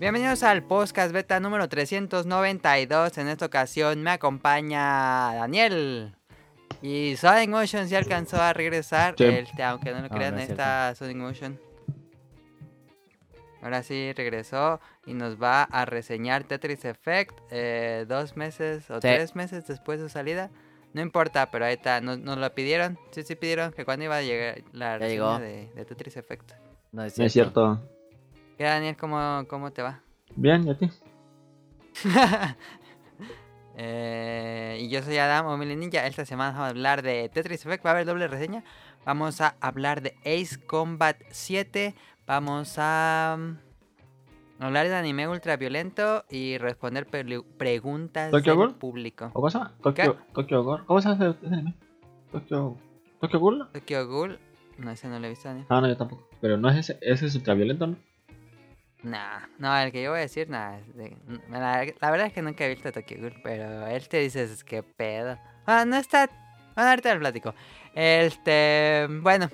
Bienvenidos al podcast beta número 392. En esta ocasión me acompaña Daniel. Y Sonic Motion sí alcanzó a regresar. Sí. Este, aunque no lo Ah, crean, no es está Sonic Motion. Ahora sí regresó y nos va a reseñar Tetris Effect eh, dos meses o Sí. tres meses después de su salida. No importa, pero ahí está. Nos, nos lo pidieron. Sí, sí pidieron que cuando iba a llegar la reseña de, de Tetris Effect. No es No es cierto. ¿Qué, Daniel? ¿Cómo, cómo te va? Bien, ¿y a ti? Eh, y yo soy Adam Omili Ninja. Esta semana vamos a hablar de Tetris Effect. Va a haber doble reseña. Vamos a hablar de Ace Combat 7. Vamos a mm, hablar de anime ultraviolento y responder preguntas ¿Tokyo del Ghoul? público. ¿O cosa? Tokyo, Tokyo Gore. ¿Cómo se hace ese anime? Tokyo... ¿Tokyo Ghoul? Tokyo Ghoul. No, ese no lo he visto, Daniel. Ah, no, yo tampoco. Pero no es ese, ese es ultraviolento, ¿no? Nah, no, el que yo voy a decir, nada. la, verdad es que nunca he visto Tokyo Ghoul, pero él te dices que pedo. Ah, no está. Bueno, ahorita lo platico. Este. Bueno,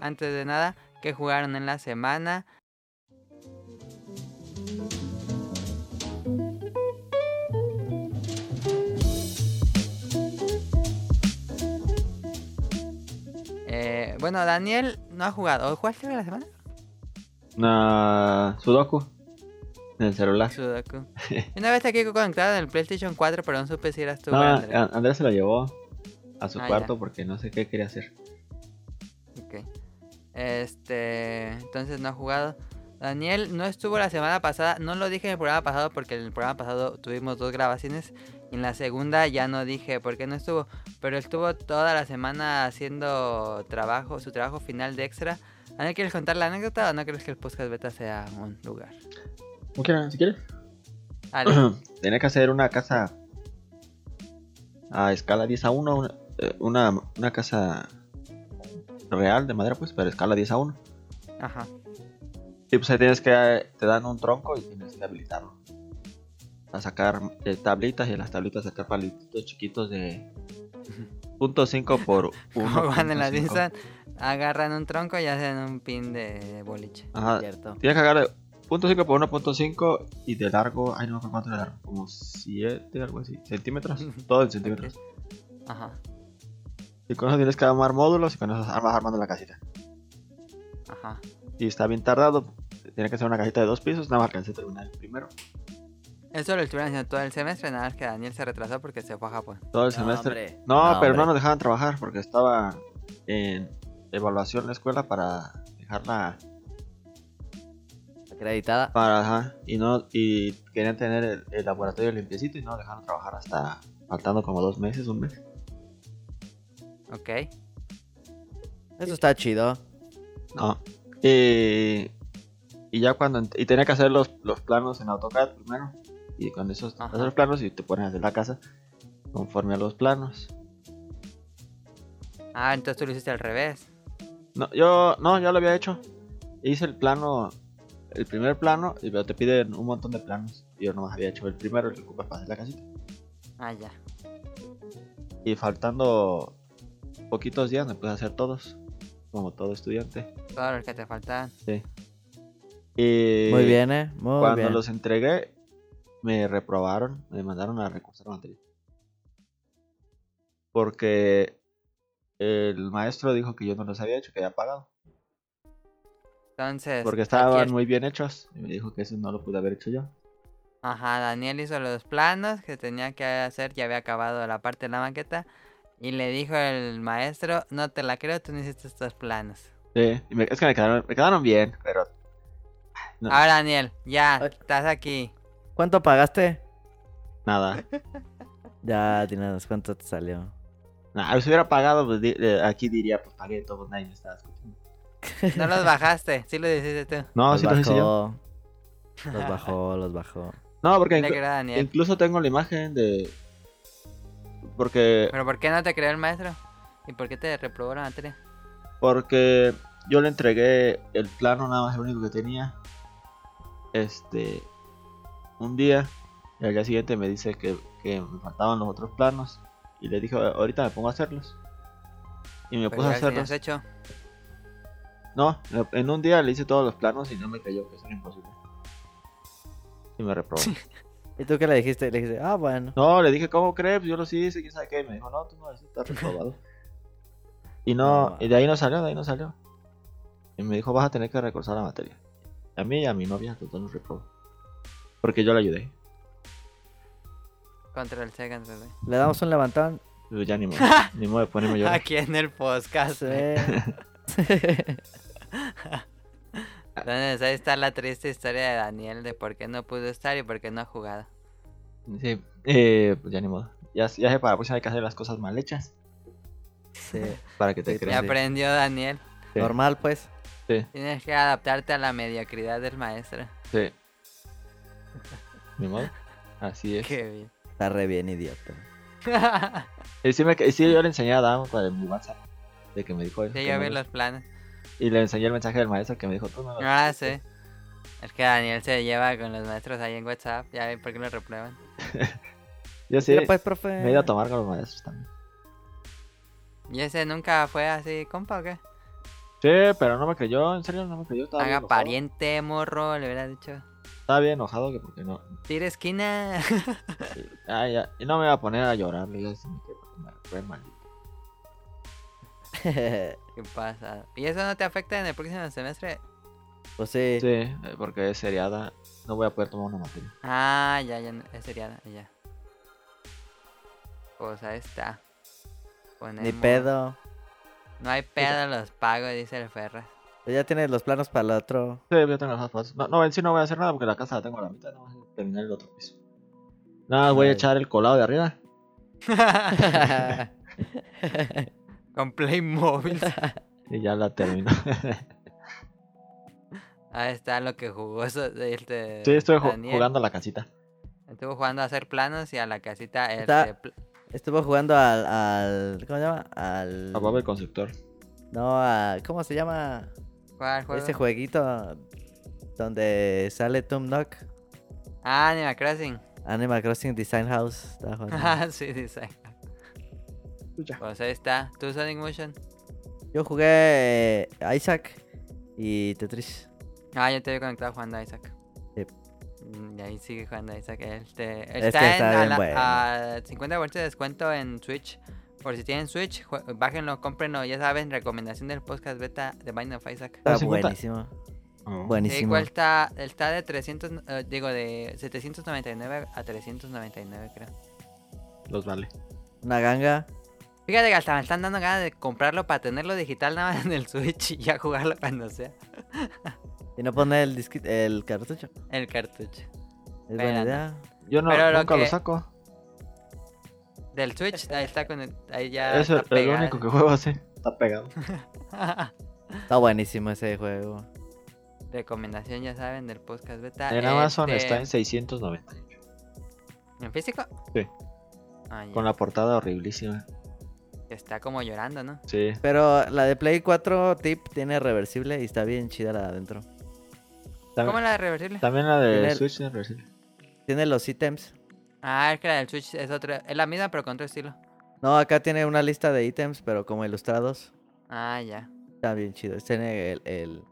antes de nada, ¿qué jugaron en la semana? Eh, bueno, Daniel no ha jugado. ¿Jugaste en la semana? Una... Sudoku. En el celular. Sudoku. Una vez aquí conectado en el PlayStation 4, pero no supe si eras tú. No, Andrés se lo llevó a su Ah, cuarto ya. porque no sé qué quería hacer. Ok. Este. Entonces no ha jugado. Daniel no estuvo la semana pasada. No lo dije en el programa pasado porque en el programa pasado tuvimos dos grabaciones. Y en la segunda ya no dije por qué no estuvo. Pero estuvo toda la semana haciendo trabajo, su trabajo final de extra. Daniel, ¿quieres contar la anécdota o no crees que el podcast beta sea un lugar? ¿Cómo quieran? Si quieres. Tenía que hacer una casa a escala 10 a 1. Una, eh, una, una casa real de madera, pues, pero a escala 10 a 1. Ajá. Y pues ahí tienes que, te dan un tronco y tienes que habilitarlo. A sacar eh, tablitas y en las tablitas sacar palitos chiquitos de .5 por Como 1. cuando en la Simpson agarran un tronco y hacen un pin de boliche. Ajá. Cierto. Tienes que agarrar .5 por 1.5 y de largo, ay no me acuerdo cuánto de largo, como 7, algo así, centímetros, todo en centímetros. Ajá. Y con eso tienes que armar módulos y con eso vas armando la casita. Ajá. Y está bien tardado, tiene que ser una casita de dos pisos, nada más alcancé a terminar el primero. Eso lo estuvieron haciendo todo el semestre, nada más que Daniel se retrasó porque se fue a Japón. Todo el No, semestre. hombre. No, No, pero no nos dejaban trabajar porque estaba en evaluación la escuela para dejarla Acreditada. para ajá, y no y querían tener el, el laboratorio limpiecito y no dejaron trabajar hasta faltando como dos meses, un mes. Ok. Eso está chido. No. Y, y ya cuando y tenía que hacer los, los planos en AutoCAD primero y con esos hacer los planos y te pones a hacer la casa conforme a los planos. Ah, entonces tú lo hiciste al revés. No, yo no, ya lo había hecho. Hice el plano, el primer plano, y pero te piden un montón de planos. Y yo nomás había hecho el primero, el que ocupas para hacer la casita. Ah, ya. Y faltando poquitos días me puse a hacer todos, como todo estudiante. Todos los que te faltaban. Sí. Y Muy bien, eh. Muy cuando bien. los entregué, me reprobaron, me mandaron a recursar materia. Porque el maestro dijo que yo no los había hecho, que había pagado. Entonces. Porque estaban es- muy bien hechos. Y me dijo que eso no lo pude haber hecho yo. Ajá, Daniel hizo los planos que tenía que hacer, ya había acabado la parte de la maqueta. Y le dijo el maestro, no te la creo, tú no hiciste estos planos. Sí, y me- es que me quedaron, me quedaron bien, pero No. Ahora Daniel, ya, Ay. estás aquí. ¿Cuánto pagaste? nada. Ya, tienes cuánto te salió. Nah, si hubiera pagado, pues di- eh, aquí diría, pues pagué todo, nadie me estaba escuchando. No los bajaste, sí lo hiciste tú. No, los sí los hice yo. bajó. Los bajó, los bajó. No, porque incluso tengo la imagen de... Porque, Pero ¿por qué no te creó el maestro? ¿Y por qué te reprobó la materia? porque yo le entregué el plano, nada más el único que tenía. Este... Un día. Y al día siguiente me dice que, que me faltaban los otros planos. Y le dije, ahorita me pongo a hacerlos. Y me Pues puse a hacerlos. hecho. No, en un día le hice todos los planos y no me creyó que eso era imposible. Y me reprobó. ¿Y tú qué le dijiste? Le dijiste, ah, bueno. No, le dije, ¿cómo crees? Yo lo hice, quién sabe qué. Y me dijo, no, tú no, estás reprobado. Y no, y de ahí no salió, de ahí no salió. Y me dijo, vas a tener que recursar la materia. A mí y a mi novia, todos nos reprobó. Porque yo le ayudé. Control C, control C. Le damos un levantón. Ya ni modo, ni modo de ponerme llorar. Aquí en el podcast. Sí. Entonces ahí está la triste historia de Daniel de por qué no pudo estar y por qué no ha jugado. Sí, eh, pues ya ni modo. Ya, ya sé para próxima hay que hacer las cosas mal hechas. sí. Para que te Sí, Ya creas. aprendió Daniel. Sí. Normal, pues. Sí, Tienes que adaptarte a la mediocridad del maestro. sí. Ni modo. Así es. Qué bien. Está re bien, idiota. Y sí, me, y sí, yo le enseñé a Adam para mi WhatsApp. De que me dijo él. Sí, yo vi lo- los planes. Y le enseñé el mensaje del maestro que me dijo, tú no lo Ah, sí. Es que Daniel se lleva con los maestros ahí en WhatsApp. Ya ven por qué lo reprueban. Yo sí, pues, profe. me he ido a tomar con los maestros también. ¿Y ese nunca fue así, compa o qué? Sí, pero no me creyó, en serio, no me creyó. Haga pariente, morro, le hubiera dicho. Estaba bien enojado que porque no. Tira esquina. Ah, ya. Y no me iba a poner a llorar, le dije así, que porque me fue maldito. ¿Qué pasa? ¿Y eso no te afecta en el próximo semestre? pues sí. Sí, eh, porque es seriada. No voy a poder tomar una materia. Ah, ya, ya, no- es seriada, ya. Pues ahí está. Ni pedo. No hay pedo, los pago, dice el Ferra. Pues ya tienes los planos para el otro. Sí, yo tengo las fotos. No, no, en sí no voy a hacer nada porque la casa la tengo a la mitad. No voy a terminar el otro piso. Nada, voy a echar el colado de arriba. Con Playmobil. Y ya la termino. Ahí está lo que jugó eso, este, sí, estoy ju- Daniel. jugando a la casita. Estuvo jugando a hacer planos y a la casita. Está- este, pl- Estuvo jugando al, al. ¿Cómo se llama? Al. A Bob el constructor. No, a. ¿Cómo se llama? ¿Cuál juego? Ese jueguito donde sale Tomb Nook. Ah, Animal Crossing. Animal Crossing Design House. Ah, sí, dice. Pues ahí está. ¿Tú Sonic Motion? Yo jugué eh, Isaac y Tetris. Ah, yo te había conectado jugando a Isaac. Sí. Mm, Y ahí sigue jugando a Isaac. Este, Es está en está a, bien la- bueno. a 50% de descuento en Switch. Por si tienen Switch, bájenlo, cómprenlo. Ya saben, recomendación del podcast beta de Binding of Isaac. Está 50. buenísimo. Oh. Sí, Buenísimo. cuesta, está de 300, eh, digo, de 799 a 399, creo. Los vale. Una ganga. Fíjate que hasta me están dando ganas de comprarlo para tenerlo digital nada más en el Switch y ya jugarlo cuando sea. Y no pone el el cartucho. El cartucho. Es buena idea. Yo no, Pero nunca lo que- saco. Del Switch, ahí está con el, ahí ya Eso está es lo único que juego así. Está pegado. Está buenísimo ese juego. Recomendación, ya saben, del podcast beta. En Amazon Este, está en 698. ¿En físico? Sí. Ah, Con la portada horriblísima. Está como llorando, ¿no? Sí. Pero la de Play 4 Tip tiene reversible y está bien chida la de adentro. También, ¿Cómo la de reversible? también la de Tiene Switch es reversible. Tiene los ítems. Ah, es que la del Switch es otra. Es la misma, pero con otro estilo. No, acá tiene una lista de ítems, pero como ilustrados. Ah, ya. Está bien chido. Tiene el, el,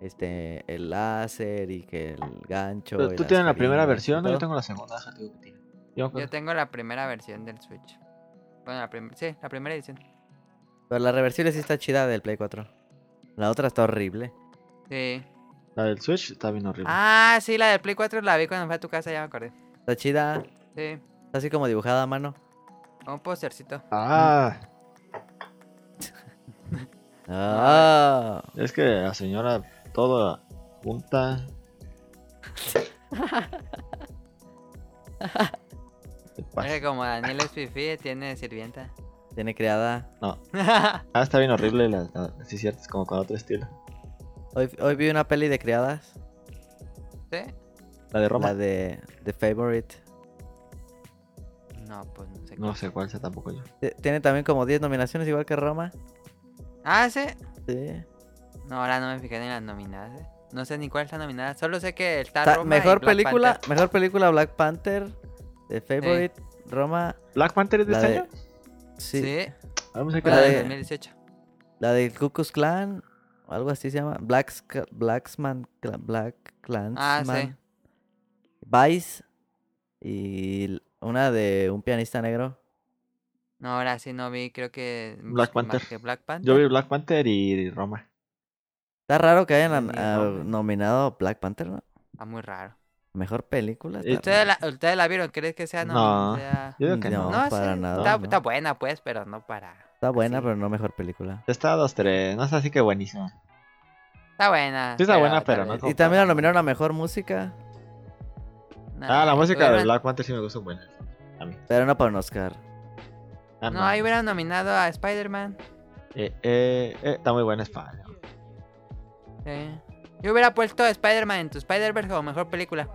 este, el láser y que el gancho. Pero tú tienes la primera versión, ¿no? Yo tengo la segunda. déjate digo que tiene. Yo. Yo tengo la primera versión del Switch. Bueno, la primera. Sí, la primera edición. Pero la reversible sí está chida del Play 4. La otra está horrible. Sí. La del Switch está bien horrible. Ah, sí, la del Play 4 la vi cuando fui a tu casa, ya me acordé. Está chida. Sí, Está así como dibujada a mano. como un postercito. Ah, Ah. es que la señora toda junta. Que como Daniel es fifi, tiene sirvienta. Tiene criada. No. Ah, está bien horrible. La, la- sí, cierto, es como con otro estilo. Hoy, hoy vi una peli de criadas. ¿Sí? La de Roma. La de The Favorite. No, pues no sé. No sé cuál sea tampoco yo. Tiene también como 10 nominaciones, igual que Roma. Ah, sí. Sí. No, ahora no me fijé ni en las nominadas. eh. No sé ni cuál está nominada. Solo sé que está Ta- Roma y mejor Black película, Panther. mejor película Black Panther. The Favorite, Roma. ¿Black Panther es de este de- año? Sí. Sí, no sé qué la La de de- 2018. La de Ku Klux Klan. o Algo así se llama. Black Blacksman. Black Clansman. Ah, sí. Vice y una de un pianista negro. No, ahora sí no vi, creo que... Black Panther. que Black Panther. Yo vi Black Panther y Roma. Está raro que hayan ah, nominado Black Panther, ¿no? Está muy raro. Mejor película. Está ¿Ustedes la, ¿Ustedes la vieron? ¿Crees que sea no? No. sea- Yo digo que no. No, No, para sí, nada. Está, no. está buena, pues, pero no para... Está buena, así. pero no mejor película. Está dos, tres. No es así que buenísima. Está buena. Sí está buena, pero tal no Y también la nominaron a mejor música, Ah, la música de Black Panther sí me gusta buena. A mí. pero no para un Oscar. Ah, No, ahí hubieran nominado a Spider-Man. Eh, eh, eh, está muy buena España. Sí. Yo hubiera puesto a Spider-Man en tu Spider-Verse como mejor película.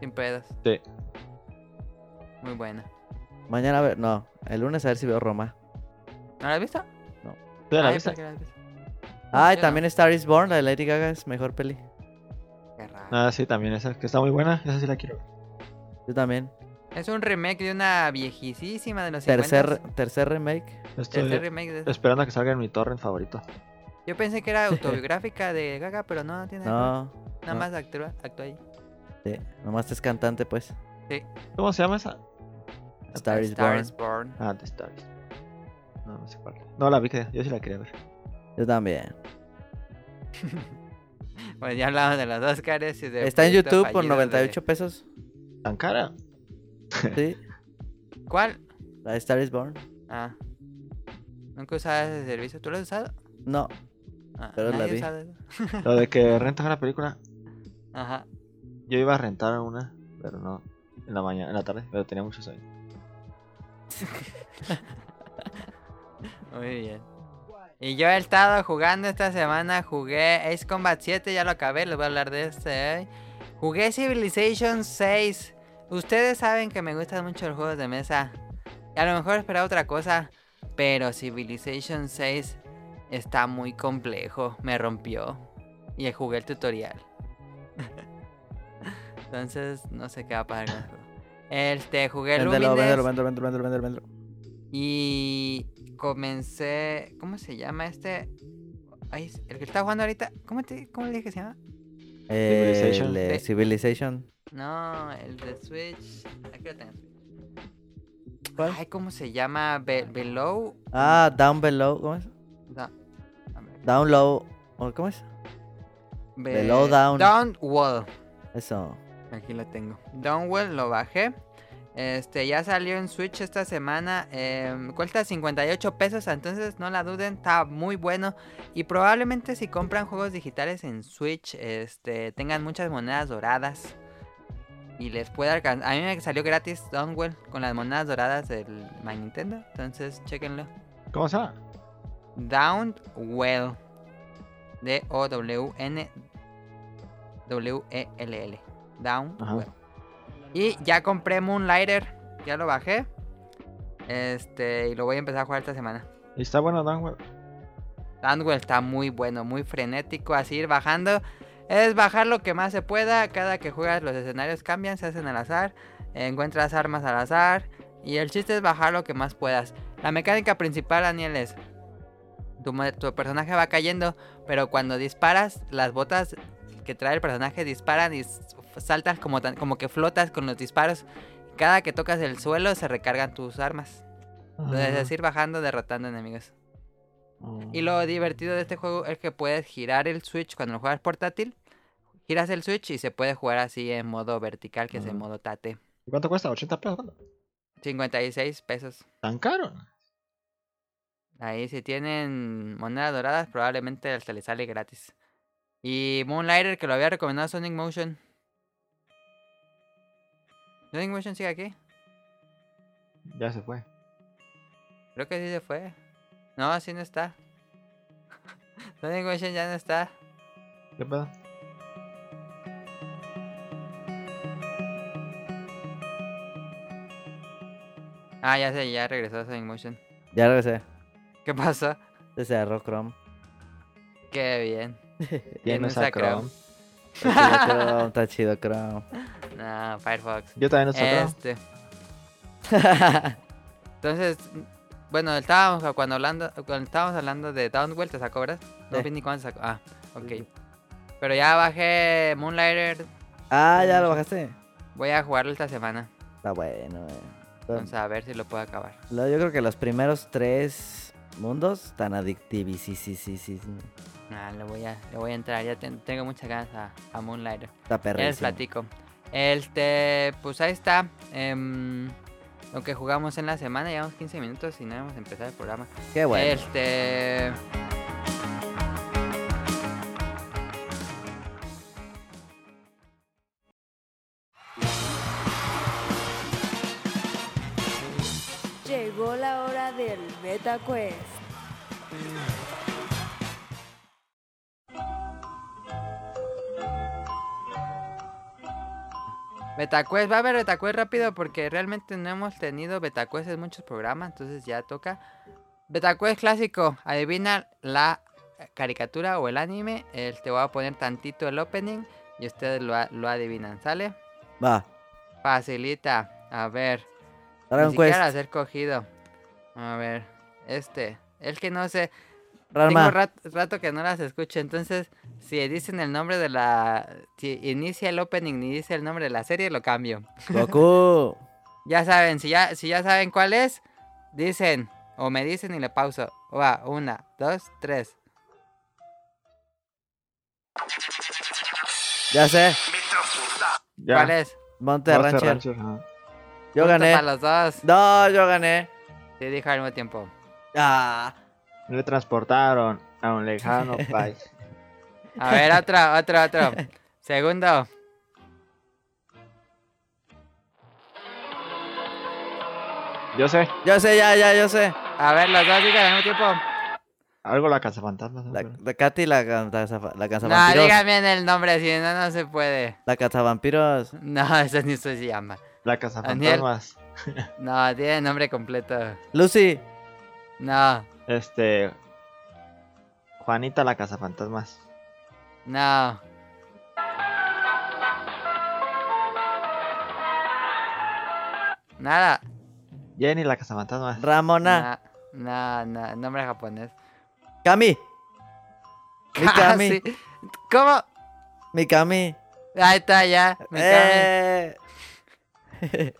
Sin pedos. Sí. Muy buena. Mañana, a ver, no, el lunes a ver si veo Roma. ¿No la has visto? ¿Tú ya la Ay, has visto? Ah, y Yo no. también Star is Born, la de Lady Gaga es mejor peli. Ah, sí, también esa, que está muy buena. Esa sí la quiero ver. Yo también. Es un remake de una viejísima de los Tercer, 50s. tercer remake. Estoy Tercer remake de esperando a que salga en mi torrent favorito. Yo pensé que era autobiográfica de Gaga, pero no, no tiene nada. No, Nada no. más actúa, actúa ahí. sí, nomás es cantante, pues. ¿Cómo se llama esa? Star is Star Born. is Born. Ah, The Stars. No, no sé cuál. No la vi, que yo sí la quería ver. Yo también. Bueno, ya hablamos de los Oscars y de Está en YouTube por fallido de- 98 pesos. ¿Tan cara? Sí, ¿Cuál? la de Star is Born. Ah. Nunca usaba ese servicio. ¿Tú lo has usado? No, Ah, Pero la vi. Lo de que rentas una película. Ajá. Yo iba a rentar una, pero no. En la mañana, en la tarde, pero tenía muchos ahí. Muy bien. Y yo he estado jugando esta semana, jugué Ace Combat 7, ya lo acabé, les voy a hablar de este. Jugué Civilization 6. Ustedes saben que me gustan mucho los juegos de mesa. Y a lo mejor esperaba otra cosa, pero Civilization 6 está muy complejo, me rompió. Y jugué el tutorial. Entonces, no sé qué va a pasar con el juego. Este, jugué véndelo, Lumines. véndelo, véndelo, véndelo, véndelo, véndelo, véndelo. Y comencé. ¿Cómo se llama este? El que está jugando ahorita. ¿Cómo, te, cómo le dije que se llama? Eh, Civilization. el de Civilization. No, el de Switch. Aquí lo tengo. ¿Cuál? Ay, ¿cómo se llama? Be- below. Ah, Down Below. ¿Cómo es? No. a ver, Down Low. ¿o ¿Cómo es? be- Below Down. Down Wall. Eso. Aquí lo tengo. Downwell lo bajé. Este, ya salió en Switch esta semana. em, cuesta 58 pesos, entonces no la duden, está muy bueno. Y probablemente si compran juegos digitales en Switch, este, tengan muchas monedas doradas. Y les pueda alcanzar. A mí me salió gratis Downwell con las monedas doradas del My Nintendo. Entonces, chequenlo. ¿Cómo se llama? Downwell. D-O-W-N. W-E-L-L. Y ya compré Moonlighter. Ya lo bajé. Este. Y lo voy a empezar a jugar esta semana. ¿Y está bueno, Downwell? Downwell está muy bueno, muy frenético. Así ir bajando. Es bajar lo que más se pueda. Cada que juegas los escenarios cambian, se hacen al azar. Encuentras armas al azar. Y el chiste es bajar lo que más puedas. La mecánica principal, Daniel, es... Tu, tu personaje va cayendo, pero cuando disparas, las botas que trae el personaje disparan y saltas como, tan- como que flotas con los disparos. Cada que tocas el suelo se recargan tus armas. Entonces es ir bajando, derrotando enemigos. Y lo divertido de este juego es que puedes girar el Switch cuando lo juegas portátil. Giras el Switch y se puede jugar así en modo vertical, que es en modo tate. ¿Y ¿Cuánto cuesta? ¿80 pesos? ¿Cuánto? 56 pesos. ¿Tan caro? Ahí si tienen monedas doradas probablemente hasta les sale gratis. Y Moonlighter que lo había recomendado Sonic Motion. Sonic Motion sigue aquí. Ya se fue. Creo que sí se fue. No, así no está. Sonic Motion ya no está. ¿Qué pedo? Ah, ya sé, ya regresó Sonic Motion. Ya regresé. ¿Qué pasó? Se cerró Chrome. Qué bien. Tiene usa Chrome. Chrome, está chido Chrome. No, Firefox. Yo también uso. Este. Entonces, bueno, estábamos cuando hablando, cuando estábamos hablando de Downwell, te sacó, ¿verdad? No Sí. vi ni cuándo sacó. Ah, ok. Pero ya bajé Moonlighter. Ah, ya lo bajaste. Voy a jugarlo esta semana. Está bueno, eh. Vamos a ver si lo puedo acabar. Lo- Yo creo que los primeros tres mundos están adictivos. Sí, sí, sí, sí. Ah, le voy a, le voy a entrar. Ya ten- tengo muchas ganas a, a Moonlighter. Está Ya les perrísimo. platico. Este, pues ahí está. em, lo que jugamos en la semana. Llevamos 15 minutos y no hemos empezado el programa. Qué bueno. Este. Llegó la hora del Beta Quest. Betacuest, va a haber Betacuest rápido porque realmente no hemos tenido Betacuest en muchos programas, entonces ya toca. Betacuest clásico, adivina la caricatura o el anime. El, te voy a poner tantito el opening y ustedes lo, lo adivinan, ¿sale? Va. Facilita, a ver. Dragon ni siquiera Quest. a ser cogido. A ver, este. El que no sé. Tengo rat- rato que no las escucho, entonces si dicen el nombre de la... Si inicia el opening y dice el nombre de la serie, lo cambio. Goku. Ya saben, si ya, si ya saben cuál es, dicen o me dicen y le pauso. Va, una, dos, tres. Ya sé. Ya. ¿Cuál es? Monte Rancher. Rancher. Yo Punto gané. Para los dos. No, yo gané. Sí, dijo al mismo tiempo. Ah. Me transportaron a un lejano país. A ver, otro, otro, otro. Segundo. Yo sé, Yo sé, ya, ya, yo sé. A ver, los dos digan al mismo tiempo. algo la casa fantasma. La, la Katy, la, la, la casa No, vampiros. digan bien el nombre, si no, no se puede. La casa vampiros. No, eso ni se llama. La casa Daniel. fantasmas. No, tiene nombre completo. Lucy. No, Este. Juanita la casa fantasmas. No. Nada. Jenny la casa fantasmas. Ramona. No, no, no, nombre japonés. Kami. Ah, Mikami. sí. ¿Cómo? Mikami. Ahí está ya. Mikami. Eh.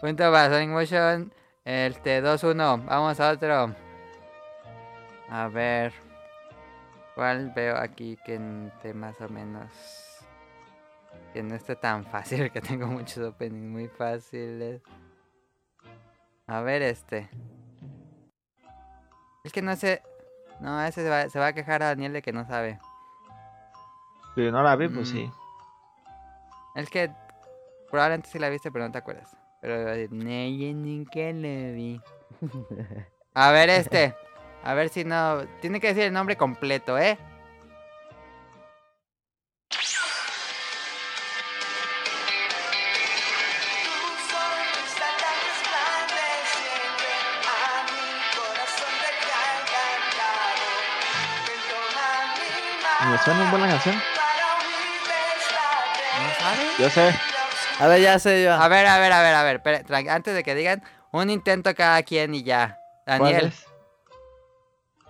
Punto para Sonic Motion. Este, 2-1. Vamos a otro. A ver. ¿Cuál veo aquí que esté más o menos... Que no esté tan fácil, que tengo muchos openings muy fáciles. A ver este. Es que no sé... No, ese se va, se va a quejar a Daniel de que no sabe. Si no la vi, pues Mm. sí. Es que probablemente sí la viste, pero no te acuerdas. Pero va a decir, la vi. A ver este. A ver si no... Tiene que decir el nombre completo, ¿eh? ¿Me suena una buena canción? ¿No sabes? Yo sé. A ver, ya sé yo. A ver, a ver, a ver, a ver. tran- antes de que digan, un intento cada quien y ya. ¿Cuál Daniel, es?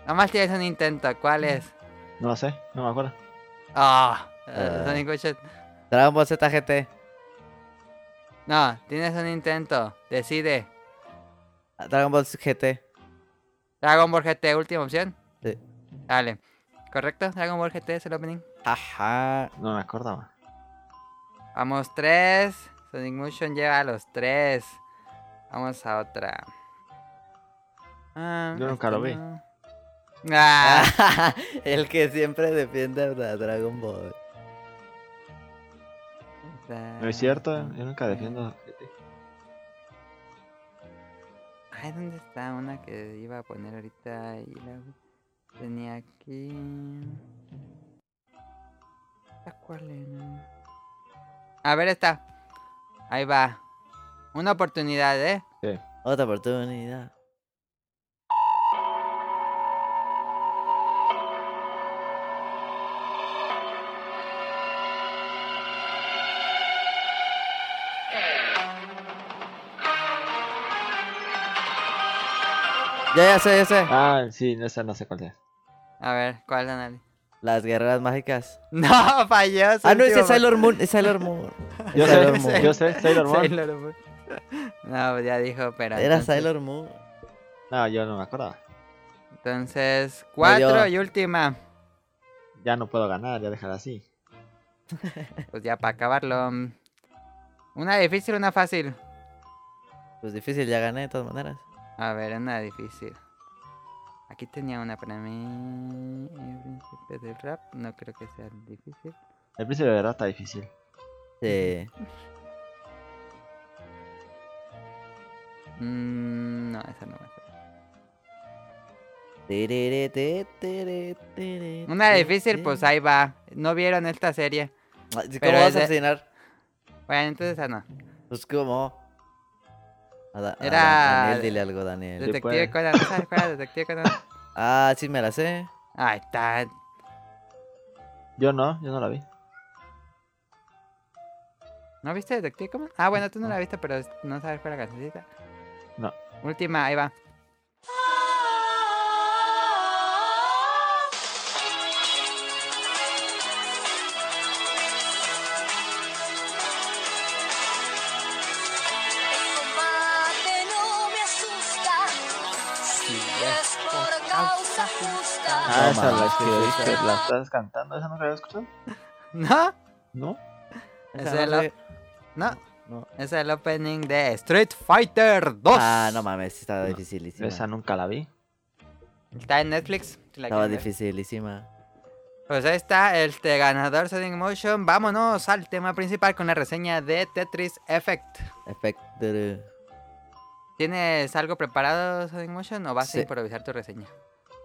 Nomás tienes un intento. ¿Cuál es? No lo sé, no me acuerdo. Ah, Eh. Sonic Motion. Dragon Ball Z GT. No, tienes un intento. Decide. Dragon Ball GT. Dragon Ball GT, última opción. Sí. Dale. ¿Correcto? Dragon Ball GT es el opening. Ajá. No me acordaba. Vamos, tres. Sonic Motion lleva a los tres. Vamos a otra. Ah, Yo nunca lo vi. no. Ah, El que siempre defiende a Dragon Ball. No es cierto, yo nunca defiendo. Ay, ¿dónde está una que iba a poner ahorita? Y la tenía aquí. ¿Esta cuál era? A ver, esta. Ahí va. Una oportunidad, ¿eh? Sí. Otra oportunidad. Ya, ya sé, ya sé. Ah, sí, esa no sé cuál es. A ver, ¿cuál, Anali? Las guerreras mágicas. No, falló. Ah, no, ese es Sailor Moon. Es Sailor Moon. Yo Sailor sé, Moon. yo sé, Sailor Moon. Sailor Moon. No, pues ya dijo, pero. Era entonces- Sailor Moon. No, yo no me acordaba. Entonces, cuatro yo. y última. Ya no puedo ganar, ya dejar así. Pues ya para acabarlo. Una difícil, una fácil. Pues difícil, ya gané de todas maneras. A ver, una difícil. Aquí tenía una para mí. El príncipe del rap. No creo que sea difícil. El príncipe de verdad está difícil. Sí. Mm, no, esa no va a ser. Una difícil, pues ahí va. No vieron esta serie. ¿Cómo pero vas a de- adivinar? Bueno, entonces esa no. Pues cómo. Da- Era- Da- Daniel, dile algo, Daniel. Detective. Conan. ¿no ¿Sabes cuál era Detective Conan? Ah, sí me la sé. Ahí está. Yo no, yo no la vi. ¿No viste Detective Conan? Ah, bueno, tú no la viste, pero no sabes cuál es la cancioncita. No. Última, ahí va. Que, ¿qué es la estás cantando, ¿esa no la había escuchado? ¿No? ¿No? Es Esa el, no op- sé. no, No. es el opening de Street Fighter 2. Ah, no mames, estaba No, dificilísima. Esa nunca la vi. Está en Netflix. la Estaba dificilísima. Pues ahí está el este, ganador Sonic Motion. Vámonos al tema principal con la reseña de Tetris Effect. Efecto. ¿Tienes algo preparado, Sonic Motion, o vas Sí. a improvisar tu reseña?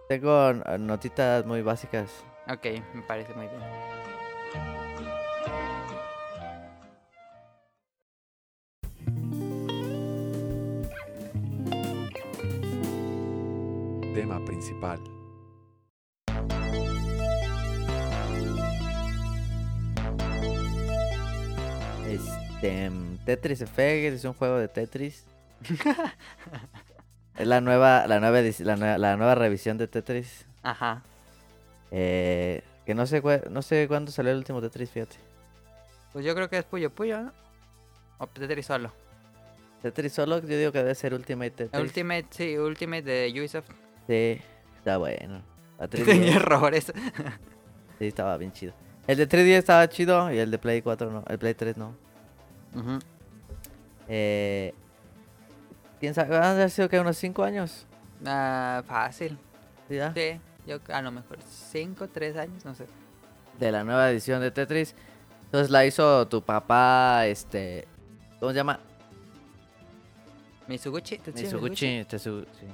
Tengo eh, notitas muy básicas. Ok, me parece muy bien. Tema principal. Este. mm, Tetris Effect es un juego de Tetris. es la nueva, la nueva, la, nue- la nueva revisión de Tetris. Ajá. Eh, que no sé, no sé cuándo salió el último Tetris, fíjate. Pues yo creo que es Puyo Puyo, ¿no? O Tetris solo. Tetris solo, yo digo que debe ser Ultimate Tetris. Ultimate, sí, Ultimate de Ubisoft. Sí, está bueno. La 3DS, Tenía errores. sí, estaba bien chido. El de 3DS estaba chido y el de Play 4 no. El Play 3 no. Ujú. Eh, ¿Quién sabe? ¿Han de haber sido que unos 5 años? Ah, fácil. ¿Sí, ya? Sí, yo a lo mejor 5, 3 años, no sé. De la nueva edición de Tetris. Entonces la hizo tu papá, este... ¿Cómo se llama? Mitsuguchi, Tetsuya. Tetsu- sí.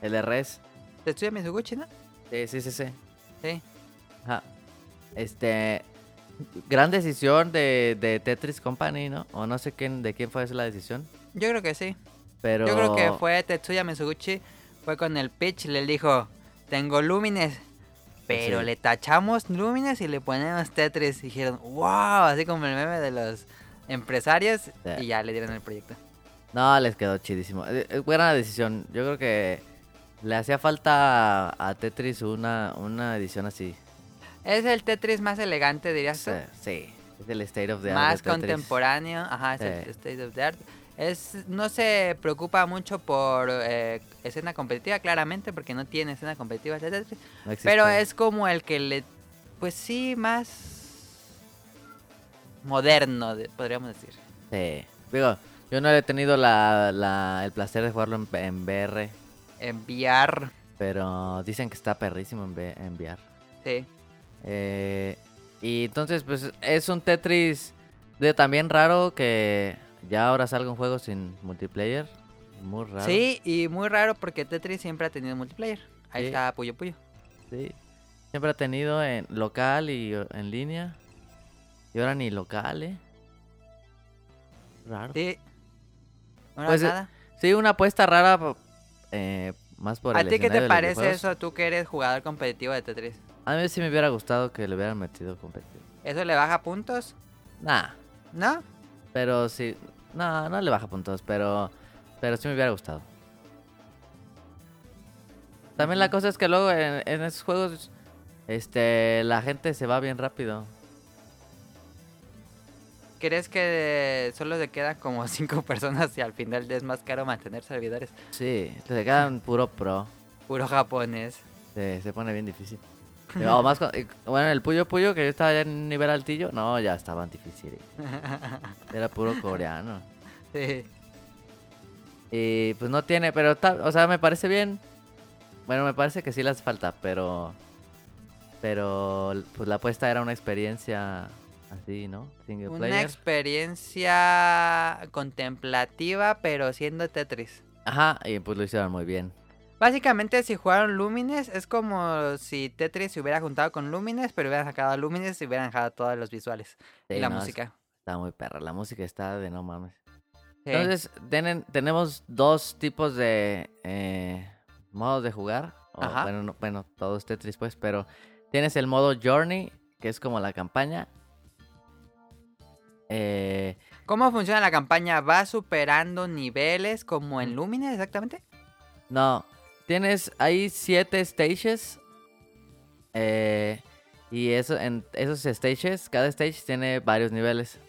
El Res. Tetsuya Mitsuguchi, ¿no? Sí, sí, sí, sí. Sí. Ajá. Este... Gran decisión de, de Tetris Company, ¿no? O no sé quién, de quién fue esa la decisión. Yo creo que sí. Pero... Yo creo que fue Tetsuya Mitsuguchi. Fue con el pitch, le dijo, tengo Lumines. Pero Sí. le tachamos Lumines y le ponemos Tetris. Y dijeron, wow, así como el meme de los empresarios. Sí. Y ya le dieron el proyecto. No, les quedó chidísimo. Eh, eh, Buena decisión. Yo creo que le hacía falta a, Tetris una, una edición así. Es el Tetris más elegante, dirías Sí, tú. sí. Es el State of the Art. más contemporáneo. Ajá, es el. State of the Art. Es, no se preocupa mucho por eh, escena competitiva, claramente, porque no tiene escena competitiva. No. Pero es como el que le. Pues sí, más. moderno, de- podríamos decir. Sí. Digo, yo no he tenido la, la- el placer de jugarlo en, en VR. Enviar. Pero dicen que está perrísimo en, V- en VR. Sí. Eh, y entonces, pues es un Tetris de también raro que ya ahora salga un juego sin multiplayer. Muy raro. Sí, y muy raro porque Tetris siempre ha tenido multiplayer. Ahí Sí. está Puyo Puyo. Sí. Siempre ha tenido en local y o- en línea. Y ahora ni local, ¿eh? Raro. Sí, Sí. No Pues, eh, nada. una apuesta rara eh, más por ¿A el ti qué te parece eso, tú que eres jugador competitivo de Tetris? A mí sí me hubiera gustado que le hubieran metido competitivo. ¿Eso le baja puntos? Nah, ¿No? Pero sí. No, no le baja puntos, pero. Pero sí me hubiera gustado. También la cosa es que luego en, en esos juegos. Este, la gente se va bien rápido. ¿Crees que solo se quedan como cinco personas y al final es más caro mantener servidores? Sí, se quedan puro pro. Puro japonés. Se, se pone bien difícil. O más bueno, el Puyo Puyo, que yo estaba ya en nivel altillo, no, ya estaban difíciles. Era puro coreano. Sí. Y pues no tiene, pero está, o sea, me parece bien. Bueno, me parece que sí le hace falta, pero. Pero pues la apuesta era una experiencia así, ¿no? Single Una player. experiencia contemplativa, pero siendo Tetris. Ajá, y pues lo hicieron muy bien. Básicamente, si jugaron Lumines, es como si Tetris se hubiera juntado con Lumines, pero hubieran sacado Lumines y hubieran dejado todos los visuales y Sí, la no, es- música. Está muy perra, la música está de no mames. Sí. Entonces, tienen, tenemos dos tipos de eh, modos de jugar. o, Ajá. bueno, no- bueno, todos Tetris pues, pero tienes el modo Journey, que es como la campaña. Eh, ¿Cómo funciona la campaña? ¿Va superando niveles como en Lumines exactamente? no, tienes ahí siete stages. eh, y eso, en esos stages, cada stage tiene varios niveles.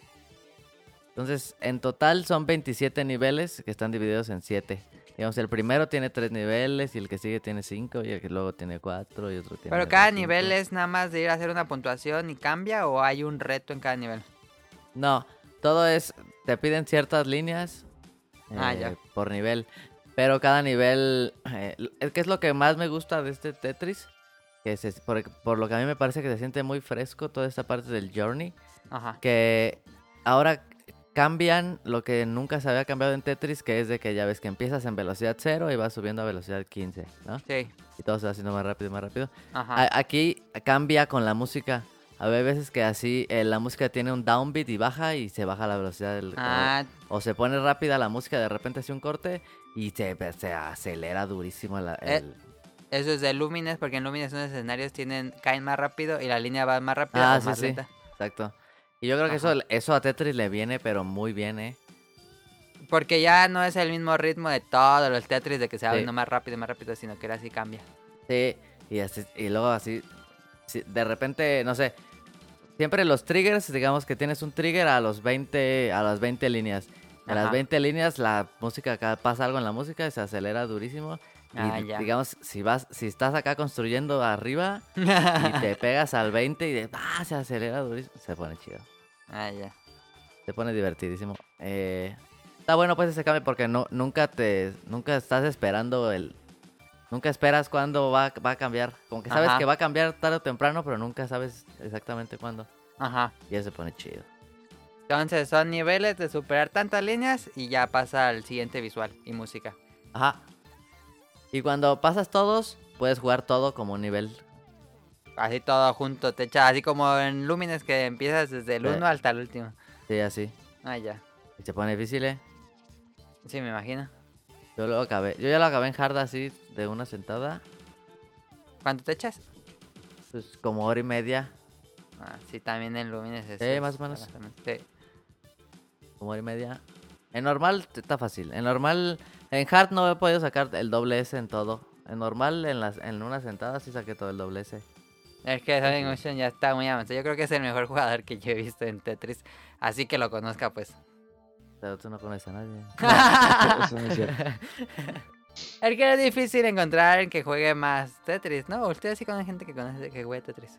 Entonces, en total son 27 niveles que están divididos en 7. Digamos, el primero tiene 3 niveles y el que sigue tiene 5 y el que luego tiene 4 y otro tiene Pero cada cinco. nivel es nada más de ir a hacer una puntuación y cambia o hay un reto en cada nivel. No, todo es, te piden ciertas líneas Ah, eh, ya. por nivel. Pero cada nivel, eh, es que es lo que más me gusta de este Tetris. Que se- por, por lo que a mí me parece que se siente muy fresco toda esta parte del Journey. Ajá. que ahora cambian lo que nunca se había cambiado en Tetris, que es de que ya ves que empiezas en velocidad 0 y vas subiendo a velocidad 15, ¿no? Sí. Y todo se va haciendo más rápido, más rápido. Ajá. A- aquí cambia con la música. A veces que así eh, la música tiene un downbeat y baja y se baja la velocidad del... Ah, O, o se pone rápida la música, de repente hace un corte y se, se acelera durísimo la, Eh, el... eso es de Lumines, porque en Lumines unos escenarios tienen, caen más rápido y la línea va más rápida Ah, o sí, más sí. lenta. Exacto. Y yo creo que eso, eso a Tetris le viene, pero muy bien, ¿eh? Porque ya no es el mismo ritmo de todos los Tetris de que se va Sí. más rápido, más rápido, sino que ahora sí cambia. Sí, y, así, y luego así, sí, de repente, no sé, siempre los triggers, digamos que tienes un trigger a los 20, a las 20 líneas. A las Ajá. 20 líneas la música, acá pasa algo en la música y se acelera durísimo. Y Ah, ya. digamos, si vas, si estás acá construyendo arriba y te pegas al 20 y de, ah, se acelera durísimo, se pone chido. ah, ya. Se pone divertidísimo. Eh, está bueno pues ese cambio porque no, nunca te, nunca estás esperando el, nunca esperas cuándo va, va a cambiar. Como que sabes Ajá. que va a cambiar tarde o temprano, pero nunca sabes exactamente cuándo. Ajá. Y eso se pone chido. Entonces son niveles de superar tantas líneas y ya pasa al siguiente visual y música. Ajá. Y cuando pasas todos, puedes jugar todo como un nivel. Así todo junto, te echa así como en Lumines que empiezas desde el Sí. 1 hasta el último. Sí, así. Ah, ya. Y se pone difícil, ¿eh? Sí, me imagino. Yo lo acabé. Yo ya lo acabé en hard así, de una sentada. ¿Cuánto te echas? Pues como hora y media. Ah, sí, también en Lumines es. Sí, más o menos. Sí. Como hora y media. En normal está fácil. En normal, en hard no he podido sacar el doble S en todo. En normal, en, las, en una sentada sí saqué todo el doble S. Es que Sonic Motion ya está muy avanzado. Yo creo que es el mejor jugador que yo he visto en Tetris. Así que lo conozca, pues. Pero tú no conoces a nadie. Eso no es cierto. Es que es difícil encontrar que juegue más Tetris, ¿no? Ustedes sí conocen gente que conoce que juegue Tetris.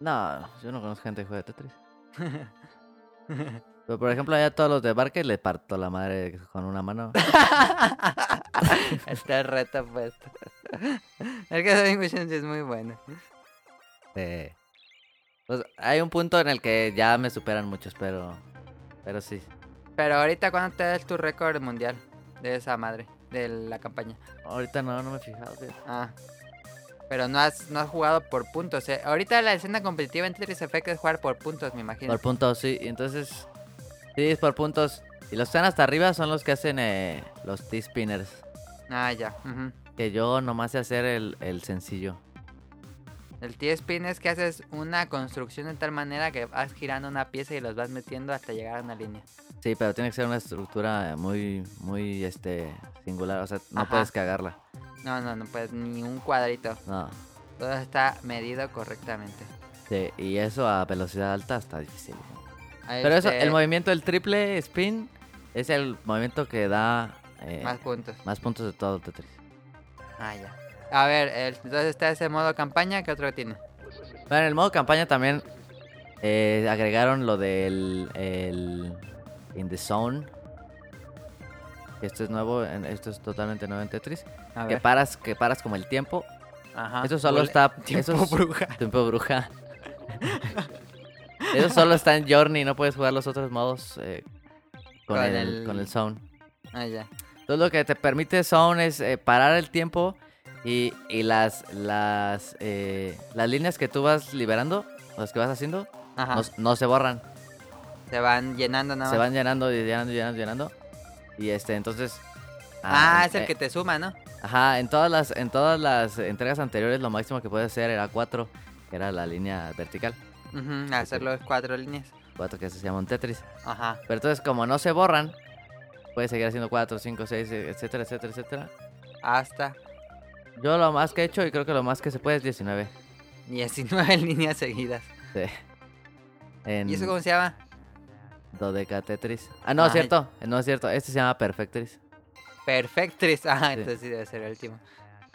No, yo no conozco gente que juega Tetris. Pero por ejemplo, allá todos los de Barque le parto la madre con una mano. Está el reto puesto. El que sí es muy bueno. Eh, pues hay un punto en el que ya me superan muchos, pero. Pero sí. Pero ahorita, ¿cuándo te das tu récord mundial de esa madre? De la campaña. Ahorita no, no me he fijado. Ah. Pero no has, no has jugado por puntos. eh. Ahorita la escena competitiva en Tetris Effect es jugar por puntos, me imagino. Por puntos, sí. Y entonces. Sí, es por puntos. Y los que están hasta arriba son los que hacen eh, los T-Spinners. Ah, ya. Que yo nomás sé hacer el, el sencillo. El T-Spin es que haces una construcción de tal manera que vas girando una pieza y los vas metiendo hasta llegar a una línea. Sí, pero tiene que ser una estructura muy, muy, este, singular. O sea, no Ajá. puedes cagarla. No, no, no puedes ni un cuadrito. No. Todo está medido correctamente. Sí, y eso a velocidad alta está difícil. Pero eso, el movimiento del triple spin es el movimiento que da eh, Más puntos. más puntos de todo Tetris. Ah, ya. A ver, entonces está ese modo campaña, ¿qué otro tiene? Bueno, en el modo campaña también eh, agregaron lo del el In the Zone. Esto es nuevo, esto es totalmente nuevo en Tetris. A Que ver. paras, que paras como el tiempo. Ajá. Eso solo está. Tiempo eso es- bruja. Tiempo bruja. Eso solo está en Journey, no puedes jugar los otros modos eh, con, Con el, el- con el Zone. Ah, ya. Entonces lo que te permite Zone es eh, parar el tiempo y, y las, las, eh, las líneas que tú vas liberando, las que vas haciendo, Ajá. no, no se borran. Se van llenando nada Se van llenando y llenando, llenando, llenando. Y este, entonces... Ah, en- es el eh, que te suma, ¿no? Ajá, en todas las, en todas las entregas anteriores lo máximo que puedes hacer era 4, que era la línea vertical. Ujú, hacer los cuatro líneas. 4 que se llama un Tetris. Ajá. Pero entonces como no se borran, puedes seguir haciendo 4, 5, 6, etcétera, etcétera, etcétera. Hasta Yo lo más que he hecho y creo que lo más que se puede es 19. 19 líneas seguidas. Sí. En ¿Y eso cómo se llama? Dodeca Tetris. Ah, no, es cierto. No es cierto. Este se llama Perfectris. Perfectris. Ah, Sí. entonces sí debe ser el último.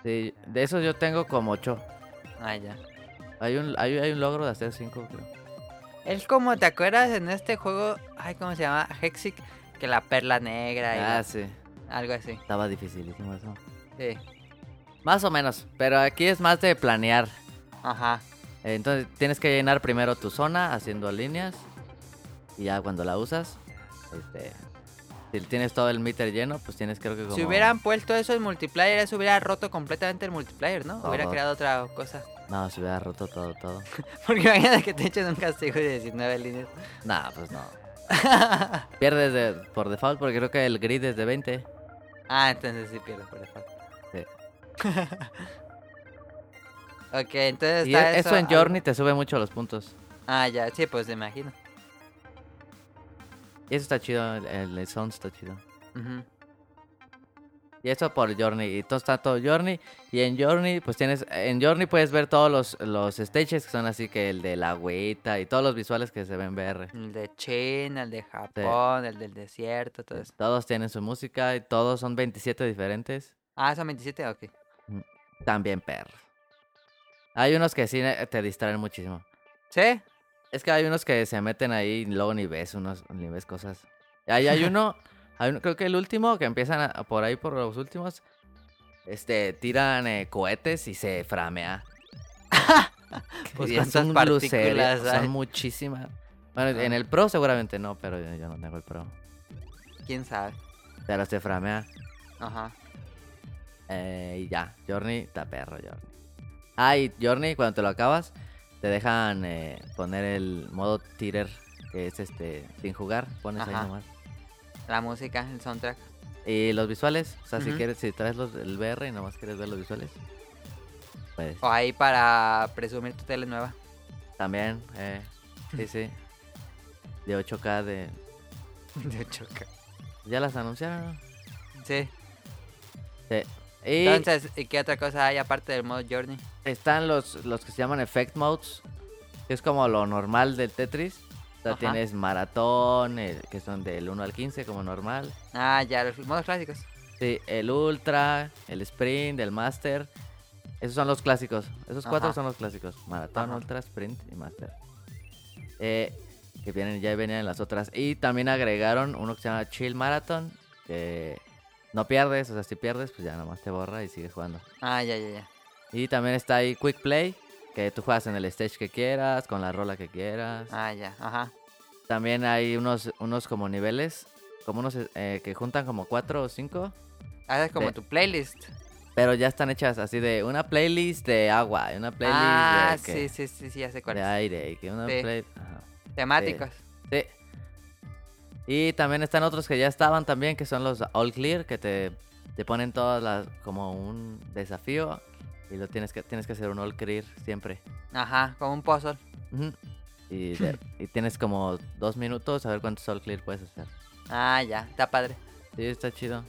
Sí, de esos yo tengo como 8. Ah, ya. Hay un, hay, hay un logro de hacer 5, creo. Es como, ¿te acuerdas en este juego? Ay, ¿cómo se llama? Hexic. Que la perla negra y Ah, la- sí. algo así. Estaba dificilísimo eso. Sí. Más o menos. Pero aquí es más de planear. Ajá. Entonces tienes que llenar primero tu zona haciendo líneas. Y ya cuando la usas, este, si tienes todo el meter lleno, pues tienes creo que como... Si hubieran puesto eso en multiplayer, eso hubiera roto completamente el multiplayer, ¿no? Hubiera creado otra cosa. No, se hubiera roto todo, todo. Porque imagínate que te echen un castigo de 19 líneas. Nah, pues no. Pierdes de- por default porque creo que el grid es de 20. Ah, entonces sí pierdo por default. Ok, entonces Y está e- eso en Journey te sube mucho los puntos. Ah, ya, sí, pues me imagino. Y eso está chido, el, el, sound está chido. Y eso por Journey. Y todo está todo Journey. Y en Journey, pues tienes. En Journey puedes ver todos los, los stages que son así que el de la agüita y todos los visuales que se ven en VR. El de China, el de Japón, el del desierto, todo eso. Todos tienen su música y todos son 27 diferentes. Ah, son 27, ok. También perros. Hay unos que sí eh, te distraen muchísimo. ¿Sí? Es que hay unos que se meten ahí y luego ni ves unos, ni ves cosas. Ahí hay uno, hay uno- creo que el último, que empiezan a- por ahí por los últimos, este, tiran eh, cohetes y se framea. Pues Y un partículas son muchísimas. Bueno, Ah. en el Pro seguramente no, pero yo, yo no tengo el Pro. ¿Quién sabe? Pero se framea. Ajá. Eh, y ya, Journey, está perro, Journey. Ah, y Journey, cuando te lo acabas, te dejan eh, poner el modo tirer, que es este, sin jugar, pones ahí Ajá. nomás. La música, el soundtrack. Y los visuales, o sea, si quieres, si traes los, el VR y nomás quieres ver los visuales, pues O ahí para presumir tu tele nueva. también, eh, sí, sí. De 8K de... De choca. Ya las anunciaron. Sí. Sí. Y Entonces, ¿y qué otra cosa hay aparte del modo Journey? están los, los que se llaman Effect Modes, que es como lo normal del Tetris. O sea, Ajá. tienes maratón, el- que son del 1 al 15 como normal. Ah, ya, los modos clásicos. Sí, el Ultra, el Sprint, el Master. Esos son los clásicos. Esos cuatro Ajá. son los clásicos. Maratón, Ajá. Ultra, Sprint y Master. Eh, que vienen, ya venían en las otras. Y también agregaron uno que se llama Chill Marathon. Que no pierdes, o sea, si pierdes, pues ya nomás te borra y sigues jugando. Ah, ya, ya, ya. Y también está ahí Quick Play. Que tú juegas en el stage que quieras, con la rola que quieras. Ah, ya, ajá. También hay unos, unos como niveles. Como unos eh, que juntan como cuatro o cinco. Haces como De- tu playlist. Pero ya están hechas así de una playlist de agua, una playlist Ah, de, ¿qué? sí, sí, sí, sí, ya sé cuál de es. aire, que una Sí. play... ajá. Temáticos. Sí. Y también están otros que ya estaban también, que son los All Clear, que te, te ponen todas las como un desafío y lo tienes que tienes que hacer un All Clear siempre. Ajá, como un puzzle. Y, de- y tienes como dos minutos a ver cuántos All Clear puedes hacer. Ah, ya, está padre. Sí, está chido.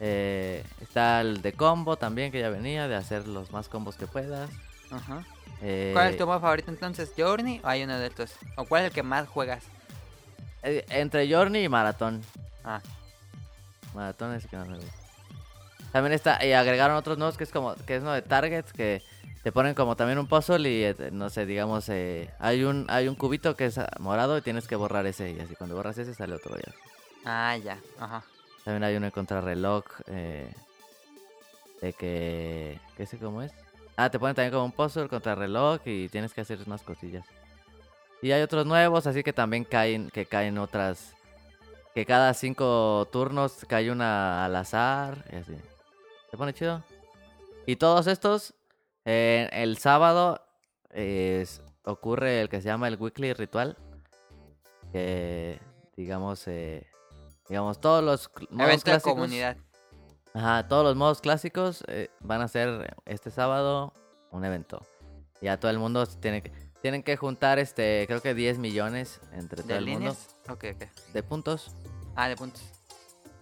Eh, está el de combo también, que ya venía, de hacer los más combos que puedas. Ajá. Eh, ¿Cuál es tu modo favorito entonces? ¿Journey o hay uno de estos? ¿O cuál es el que más juegas? Eh, entre Journey y Maratón. Ah, Maratón es que más me gusta. También está, y agregaron otros nuevos que es como, que es uno de Targets, que te ponen como también un puzzle y eh, no sé, digamos, eh, hay un hay un cubito que es morado y tienes que borrar ese y así cuando borras ese sale otro ya. ah, ya. Ajá. También hay uno en contrarreloj, eh, de que, ¿qué sé cómo es? Ah, te ponen también como un puzzle contrarreloj y tienes que hacer unas cosillas. Y hay otros nuevos, así que también caen, que caen otras, que cada cinco turnos cae una al azar y así. ¿Se pone chido? Y todos estos, eh, el sábado es- ocurre el que se llama el Weekly Ritual. Que, digamos, eh, digamos, todos los modos Evento de clásicos. comunidad. Ajá, todos los modos clásicos eh, van a ser este sábado un evento. Ya todo el mundo tiene que, tienen que juntar, este, creo que 10 millones entre todo ¿De el mundo de puntos. Ah, de puntos.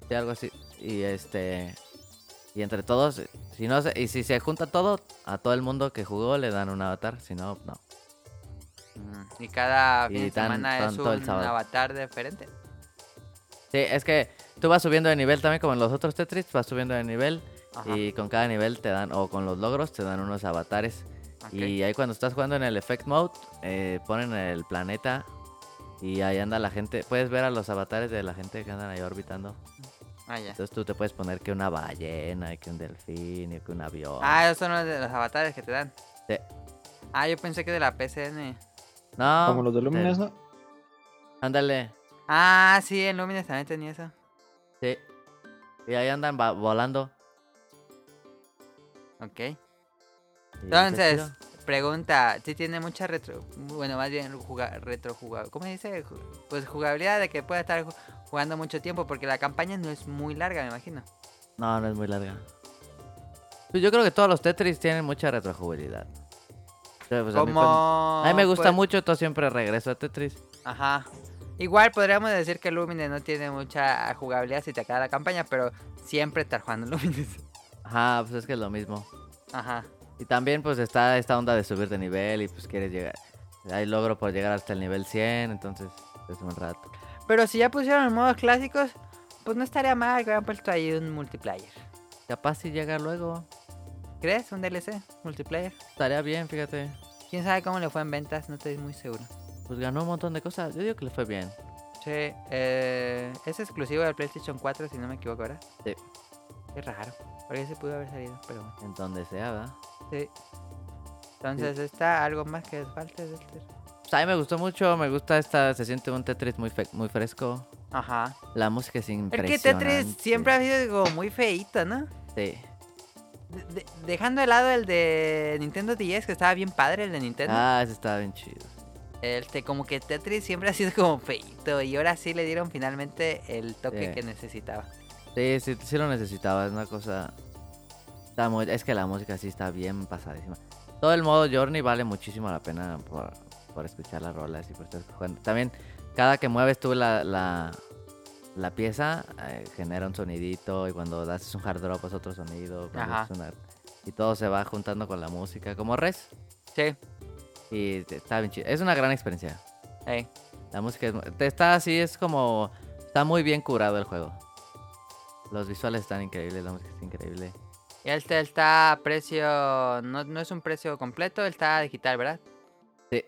Sí, algo así. Y este. Y entre todos, si no se- y si se junta todo, a todo el mundo que jugó le dan un avatar, si no, no. Mm, Y cada fin Y de tan- semana es un avatar diferente. Sí, es que tú vas subiendo de nivel también como en los otros Tetris, vas subiendo de nivel Ajá. y con cada nivel te dan, o con los logros te dan unos avatares. Y ahí cuando estás jugando en el Effect Mode, eh, ponen el planeta y ahí anda la gente. Puedes ver a los avatares de la gente que andan ahí orbitando. Ah, ya. Entonces tú te puedes poner que una ballena, y que un delfín, y que un avión. Ah, esos son los de los avatares que te dan. Sí. Ah, yo pensé que de la PCN. No. Como los de Lumines, ¿no? Ándale. Ah, sí, el Lumines también tenía eso. Sí. Y ahí andan volando. Ok. Entonces, pregunta, si tiene mucha retro, bueno, más bien juga, retro jugabilidad, ¿cómo se dice? Pues jugabilidad de que pueda estar ju- jugando mucho tiempo, porque la campaña no es muy larga, me imagino. No, no es muy larga. Pues yo creo que todos los Tetris tienen mucha retrojugabilidad. Sí, pues a mí, Como... pues, a mí me gusta pues, mucho, entonces siempre regreso a Tetris. Ajá. Igual podríamos decir que Lumines no tiene mucha jugabilidad si te acaba la campaña, pero siempre estar jugando Lumines. Ajá, pues es que es lo mismo. Ajá. Y también pues está esta onda de subir de nivel y pues quieres llegar. Hay logro por llegar hasta el nivel 100, entonces es un rato. Pero si ya pusieron modos clásicos, pues no estaría mal que hubieran puesto ahí un multiplayer. Capaz si llega luego. ¿Crees? Un DLC multiplayer. Estaría bien, fíjate. ¿Quién sabe cómo le fue en ventas? No estoy muy seguro. Pues ganó un montón de cosas. Yo digo que le fue bien. Sí, eh, es exclusivo del PlayStation 4 si no me equivoco, ¿verdad? Sí. Qué raro. Porque se pudo haber salido, pero bueno. En donde sea, ¿verdad? Sí. Entonces está algo más que falte del ter- Pues a mí me gustó mucho, me gusta esta, se siente un Tetris muy, fe- muy fresco. Ajá. La música es Es que impresionante. Tetris siempre ha sido como muy feíto, ¿no? Sí. De- de- dejando de lado el de Nintendo 10, que estaba bien padre el de Nintendo. Ah, ese estaba bien chido. Este, como que Tetris siempre ha sido como feíto. Y ahora sí le dieron finalmente el toque Sí. que necesitaba. Sí, sí, sí lo necesitaba, es una cosa... Está muy... Es que la música sí está bien pasadísima. Todo el modo Journey vale muchísimo la pena por, por escuchar las rolas y por estar jugando. También, cada que mueves tú la, la, la pieza, eh, genera un sonidito y cuando haces un hard drop es otro sonido. Ajá. una- Y todo se va juntando con la música, como res. Sí. Y está bien chido. Es una gran experiencia. Ey. La música es, está así, es como... Está muy bien curado el juego. Los visuales están increíbles, la música está increíble. Y este está a precio. No, no es un precio completo, él está digital, ¿verdad? Sí,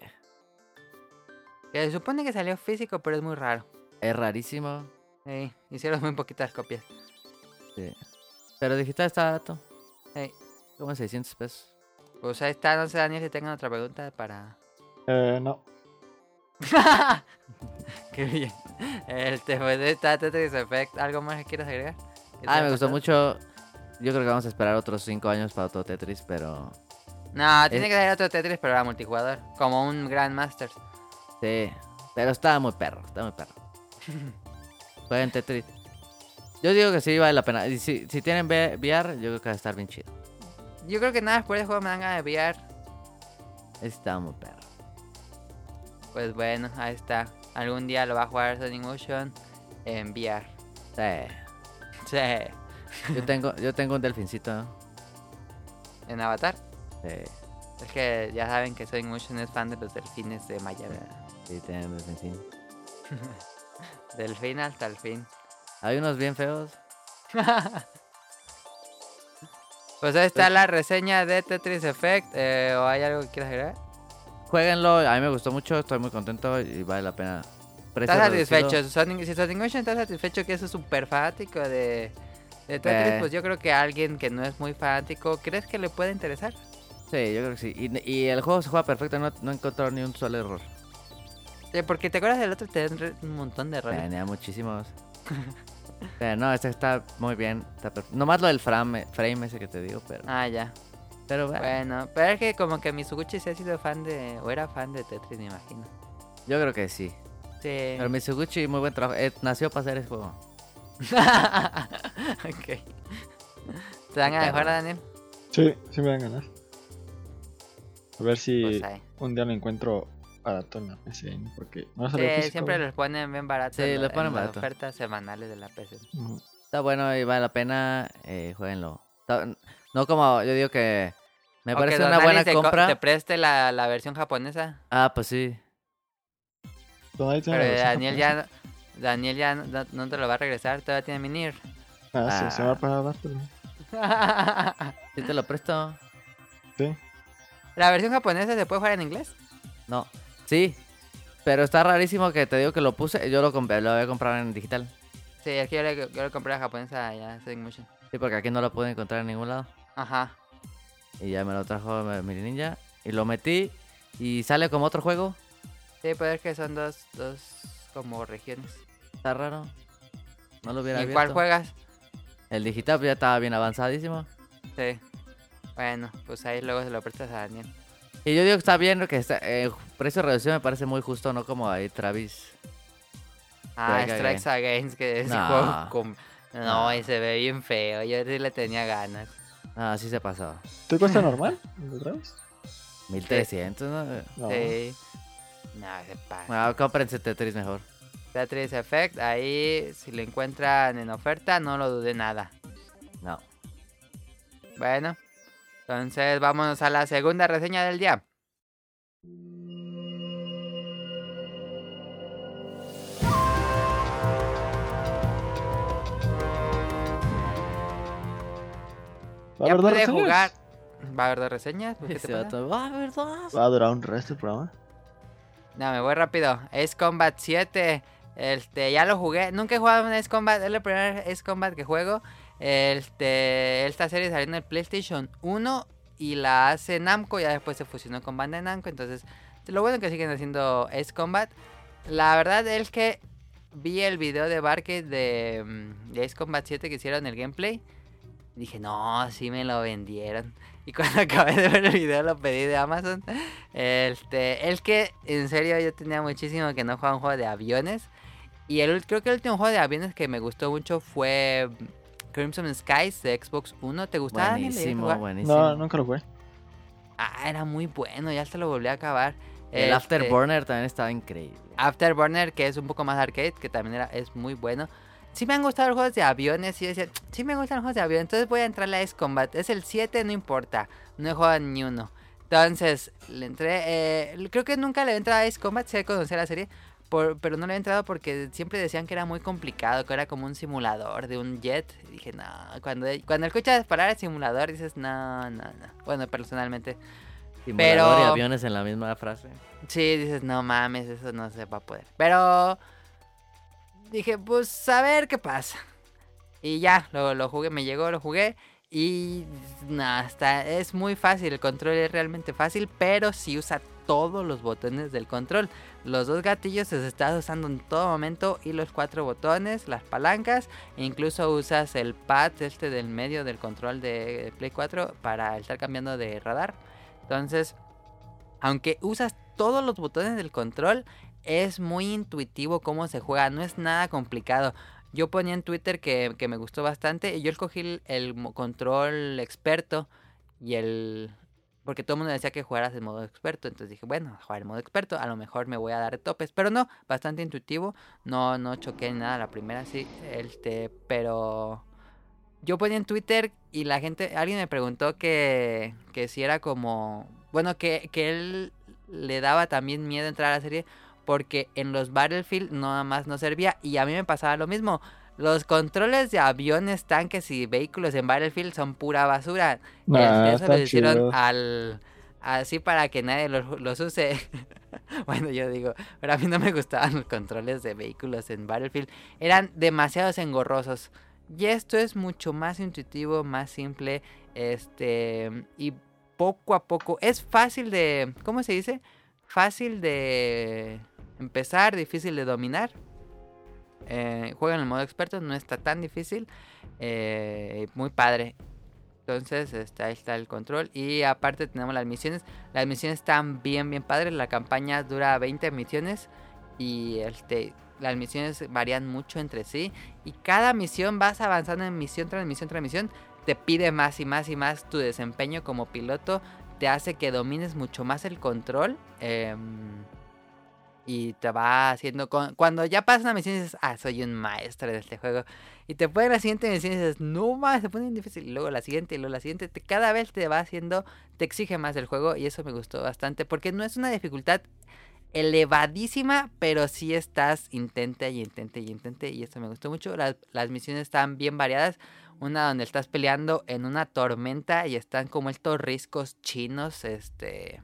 Que se supone que salió físico, pero es muy raro. es rarísimo. Sí, hicieron muy poquitas copias. Sí. Pero digital está barato. Ey. Como en 600 pesos. Pues ahí está, no sé, Daniel, si tengan otra pregunta para. Eh, no. Qué bien. Este, pues está Tetris Effect. ¿Algo más que quieras agregar? ¿Que te Ah, me gustó mucho. Yo creo que vamos a esperar otros 5 años para otro Tetris, pero... No, tiene que ser otro Tetris, pero era multijugador. Como un Grandmaster. Sí. Pero está muy perro, está muy perro. Jueguen Tetris. Yo digo que sí vale la pena. Y si, si tienen VR, yo creo que va a estar bien chido. Yo creo que nada después del juego me dan ganas de VR. Está muy perro. Pues bueno, ahí está. Algún día lo va a jugar Sonic Motion en VR. Sí. Sí. Yo tengo, yo tengo un delfincito. En Avatar. Sí. Es que ya saben que Sonic Motion es fan de los delfines de Miami. Sí, tienen en fin. Delfín hasta el fin. Hay unos bien feos. Pues ahí está la reseña de Tetris Effect. eh, ¿O hay algo que quieras agregar? Jueguenlo, a mí me gustó mucho, estoy muy contento y vale la pena. Precio ¿Estás reducido. satisfecho? Sonic, si Sonic Motion está satisfecho que es súper fanático de, de Tetris, Eh. pues yo creo que a alguien que no es muy fanático, ¿crees que le puede interesar? Sí, yo creo que sí. Y, y el juego se juega perfecto, no, no encontró ni un solo error. Sí, porque te acuerdas del otro, te dan un montón de errores. Tenía muchísimos. pero no, este está muy bien. Está Nomás lo del frame, frame ese que te digo, pero. Ah, ya. pero bueno, Bueno, pero es que como que Mizuguchi sí ha sido fan de, o era fan de Tetris, me imagino. yo creo que sí. Sí. Pero Mitsuguchi, muy buen trabajo. Eh, nació para hacer ese juego. ok. ¿Te dan a Está mejor, bueno. Daniel? Sí, sí me dan ganas. A ver si Pues un día lo encuentro barato en la PC, ¿no? porque no Sí, salió físico. siempre los ponen bien baratos. Sí, la- ponen en las barato. ofertas semanales de la PC. Está bueno y vale la pena. Eh, jueguenlo. Está- no como yo digo que. Me O parece una buena te co- compra. Te preste la, la versión japonesa. Ah, pues sí. Pero Daniel japonesa. ya, Daniel ya no, no te lo va a regresar, todavía tiene Minir. Ah, sí, se va Ah. a pagar dártelo. Sí te lo presto. Sí. ¿La versión japonesa se puede jugar en inglés? No. Sí. Pero está rarísimo que te digo que lo puse. Yo lo compré, lo voy a comprar en digital. Sí, es que yo le, yo le compré la japonesa ya, Sonic Motion. Sí, porque aquí no lo pude encontrar en ningún lado. Ajá. Y ya me lo trajo Miri Ninja. Y lo metí. Y sale como otro juego. Sí, pero es que son dos, dos como regiones. Está raro. No lo hubiera ¿Y en cuál abierto. juegas? El digital ya estaba bien avanzadísimo. Sí. Bueno, pues ahí luego se lo prestas a Daniel. Y yo digo que está bien que está, eh, precio reducido me parece muy justo, no como ahí Travis. Ah, Strike Strikes Against, que ese No. juego con... No, No. y se ve bien feo. Yo sí le tenía ganas. Ah, sí se pasó. ¿Te cuesta normal? ¿Otra vez? 1300, ¿no? No. Sí. No, se pasa. Ah, cómprense Tetris mejor. Tetris Effect, ahí si lo encuentran en oferta, no lo dude nada. No. Bueno, entonces vámonos a la segunda reseña del día. ¿Va a Ya haber dos jugar. ¿Va a haber dos reseñas? Va a durar un resto el programa. No, me voy rápido. Ace Combat 7. Este, ya lo jugué. Nunca he jugado un Ace Combat. Es el primer Ace Combat que juego. Este, esta serie salió en el PlayStation 1 y la hace Namco. Ya después se fusionó con Bandai Namco. Entonces, lo bueno es que siguen haciendo Ace Combat. La verdad es que vi el video de Barque de, mm, de Combat 7 que hicieron el gameplay. Dije, no, sí me lo vendieron. Y cuando acabé de ver el video lo pedí de Amazon. Este, el que en serio yo tenía muchísimo que no jugaba un juego de aviones. Y el, creo que el último juego de aviones que me gustó mucho fue Crimson Skies de Xbox 1. ¿Te gustaba? Buenísimo, buenísimo. No, nunca lo jugué. Ah, era muy bueno, ya hasta lo volví a acabar. El Este, Afterburner también estaba increíble. Afterburner, que es un poco más arcade, que también era, es muy bueno. Sí me han gustado los juegos de aviones, y decía, sí me gustan los juegos de aviones, entonces voy a entrarle a Ace Combat. Es el 7, no importa, no he jugado ni uno. Entonces, le entré, eh, creo que nunca le he entrado a Ace Combat, sé conocer la serie, por- pero no le he entrado porque siempre decían que era muy complicado, que era como un simulador de un jet. Y dije, no, cuando, cuando escuchas parar el simulador dices, no, no, no. Bueno, personalmente, Simulador y pero- aviones en la misma frase. Sí, dices, no mames, eso no se va a poder. Pero dije, pues a ver qué pasa. Y ya, lo, lo jugué, me llegó, lo jugué. Y no, está, es muy fácil, el control es realmente fácil, pero sí usa todos los botones del control. Los dos gatillos se están usando en todo momento y los cuatro botones, las palancas, incluso usas el pad este del medio del control de Play 4 para estar cambiando de radar. Entonces, aunque usas todos los botones del control, es muy intuitivo cómo se juega, no es nada complicado. Yo ponía en Twitter que, que me gustó bastante y yo escogí el, control experto y el... Porque todo el mundo decía que jugaras en modo experto, entonces dije, bueno, jugar en modo experto, a lo mejor me voy a dar topes, pero no, bastante intuitivo, no, no choqué en nada la primera, sí, este, pero yo ponía en Twitter y la gente, alguien me preguntó que, que si era como bueno, que, que él le daba también miedo entrar a la serie porque en los Battlefield nada más no servía y a mí me pasaba lo mismo. Los controles de aviones, tanques y vehículos en Battlefield son pura basura. Ah, eso lo hicieron chido. al así para que nadie los, los use. bueno, yo digo, pero a mí no me gustaban los controles de vehículos en Battlefield. Eran demasiados engorrosos. Y esto es mucho más intuitivo, más simple, este y poco a poco es fácil de, ¿cómo se dice? Fácil de empezar, difícil de dominar. Eh, en el modo experto, no está tan difícil. eh, muy padre. Entonces, este, ahí está el control. Y aparte tenemos las misiones. Las misiones están bien, bien padres. La campaña dura 20 misiones. Y este, las misiones varían mucho entre sí. Y cada misión vas avanzando en misión tras misión tras misión. Te pide más y más y más tu desempeño como piloto. Te hace que domines mucho más el control. em, y te va haciendo... con- Cuando ya pasas una misión dices, ah, soy un maestro de este juego. Y te ponen la siguiente misión y dices, no más, se pone difícil. Y luego la siguiente y luego la siguiente. te- cada vez te va haciendo, te exige más el juego. Y eso me gustó bastante. Porque no es una dificultad elevadísima, pero sí estás intente y intente y intente. Y eso me gustó mucho. Las, las misiones están bien variadas. Una donde estás peleando en una tormenta y están como estos riscos chinos, este...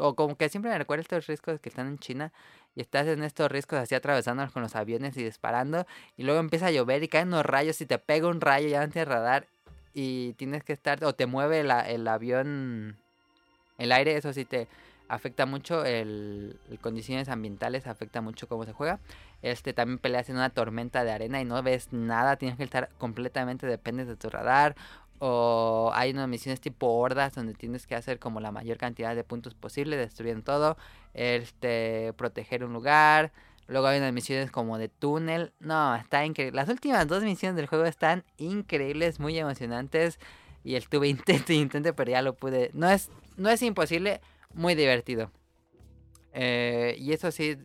O como que siempre me recuerda estos riscos que están en China. Y estás en estos riscos así atravesándolos con los aviones y disparando. Y luego empieza a llover y caen unos rayos y te pega un rayo ya antes de radar. Y tienes que estar... O te mueve la- el avión... El aire, eso sí te afecta mucho. El, el condiciones ambientales afecta mucho cómo se juega. Este también peleas en una tormenta de arena y no ves nada. Tienes que estar completamente dependes de tu radar. O hay unas misiones tipo hordas donde tienes que hacer como la mayor cantidad de puntos posible, destruyendo todo. Este, proteger un lugar. Luego hay unas misiones como de túnel. No, está increíble. Las últimas dos misiones del juego están increíbles, muy emocionantes. Y estuve intento intento, pero ya lo pude. No es, no es imposible, muy divertido. Eh, y eso sí,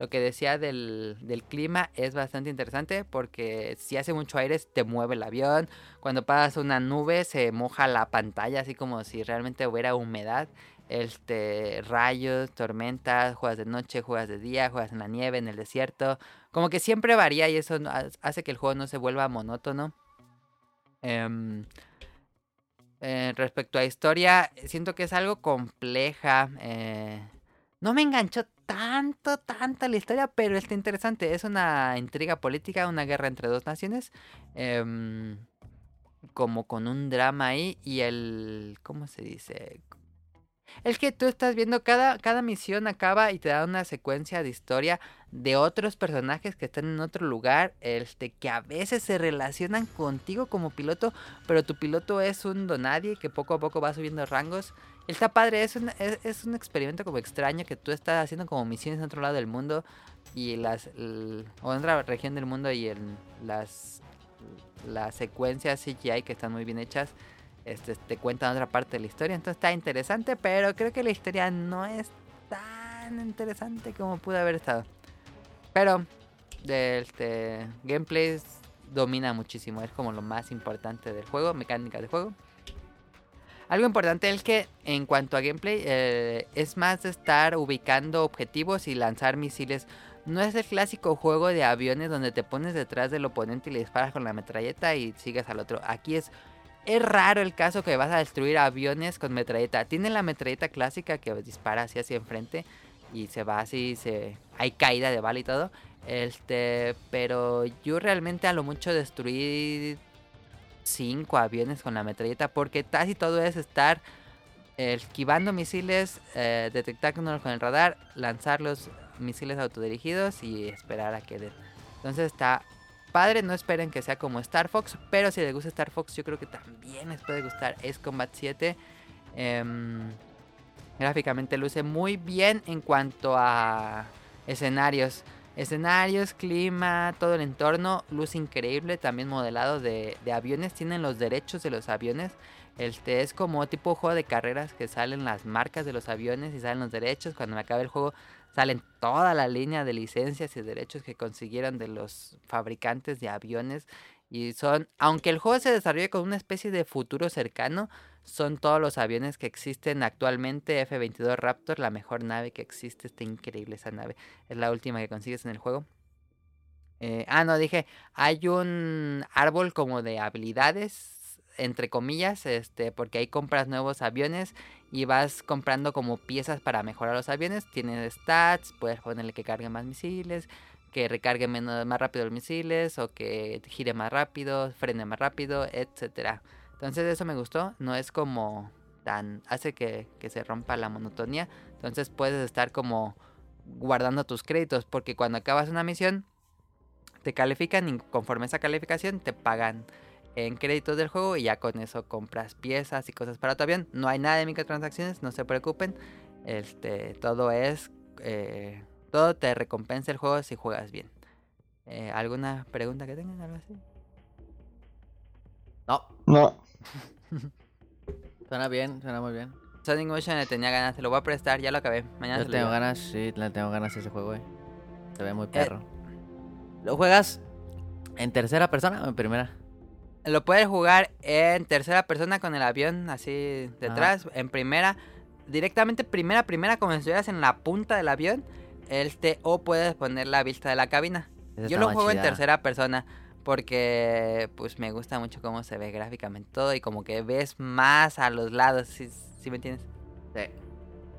lo que decía del, clima es bastante interesante porque si hace mucho aire te mueve el avión. Cuando pasas una nube se moja la pantalla así como si realmente hubiera humedad. Este, rayos, tormentas, juegas de noche, juegas de día, juegas en la nieve, en el desierto. Como que siempre varía y eso hace que el juego no se vuelva monótono. Em, eh, respecto a historia, siento que es algo compleja. eh, no me enganchó tanto, tanto la historia, pero está interesante. Es una intriga política, una guerra entre dos naciones. em, como con un drama ahí y el... ¿Cómo se dice? Es que tú estás viendo cada, cada misión acaba y te da una secuencia de historia de otros personajes que están en otro lugar, este, que a veces se relacionan contigo como piloto, pero tu piloto es un donadie que poco a poco va subiendo rangos. Está padre, es un, es, un experimento como extraño que tú estás haciendo como misiones en otro lado del mundo y las o en otra región del mundo y en las las secuencias CGI que están muy bien hechas este, te cuentan otra parte de la historia. Entonces está interesante, pero creo que la historia no es tan interesante como pudo haber estado. Pero este gameplay domina muchísimo, es como lo más importante del juego, mecánica de juego. Algo importante es que en cuanto a gameplay eh, es más de estar ubicando objetivos y lanzar misiles. No es el clásico juego de aviones donde te pones detrás del oponente y le disparas con la metralleta y sigues al otro. Aquí es es raro el caso que vas a destruir aviones con metralleta. Tiene la metralleta clásica que dispara así hacia enfrente y se va así, se hay caída de bala y todo. Este, pero yo realmente a lo mucho destruí cinco aviones con la metralleta porque casi todo es estar esquivando misiles, eh, detectándolos con el radar, lanzar los misiles autodirigidos y esperar a que den. Entonces está padre, no esperen que sea como Star Fox, pero si les gusta Star Fox, yo creo que también les puede gustar Ace Combat 7. Em, gráficamente luce muy bien en cuanto a escenarios. Escenarios, clima, todo el entorno, luce increíble, también modelado de, de aviones, tienen los derechos de los aviones. Este es como tipo juego de carreras que salen las marcas de los aviones y salen los derechos. Cuando me acabe el juego salen toda la línea de licencias y derechos que consiguieron de los fabricantes de aviones Y son, aunque el juego se desarrolle con una especie de futuro cercano, son todos los aviones que existen actualmente. F-22 Raptor, la mejor nave que existe. Está increíble esa nave. Es la última que consigues en el juego. Eh, ah, no, dije, hay un árbol como de habilidades, entre comillas, este, porque ahí compras nuevos aviones y vas comprando como piezas para mejorar los aviones. Tienes stats, puedes ponerle que cargue más misiles, que recargue más rápido los misiles, o que gire más rápido, frene más rápido, etcétera. Entonces eso me gustó, no es como tan... hace que, que se rompa la monotonía. Entonces puedes estar como guardando tus créditos, porque cuando acabas una misión, te califican y conforme esa calificación te pagan en créditos del juego y ya con eso compras piezas y cosas para tu avión. No hay nada de microtransacciones, no se preocupen. Este, todo es, eh, todo te recompensa el juego si juegas bien. Eh, ¿Alguna pregunta que tengan? Algo así? No, No. suena bien, suena muy bien. Sonic Motion le tenía ganas, se lo voy a prestar, ya lo acabé. Mañana Yo se lo tengo ganas, sí, le tengo ganas a ese juego, güey. Se ve muy Eh. perro. ¿Lo juegas en tercera persona o en primera? Lo puedes jugar en tercera persona con el avión así detrás, en primera, directamente primera, primera, como si estuvieras en la punta del avión, este, o puedes poner la vista de la cabina. Esa Yo lo juego en tercera persona porque pues me gusta mucho cómo se ve gráficamente todo y como que ves más a los lados, si me entiendes? Sí.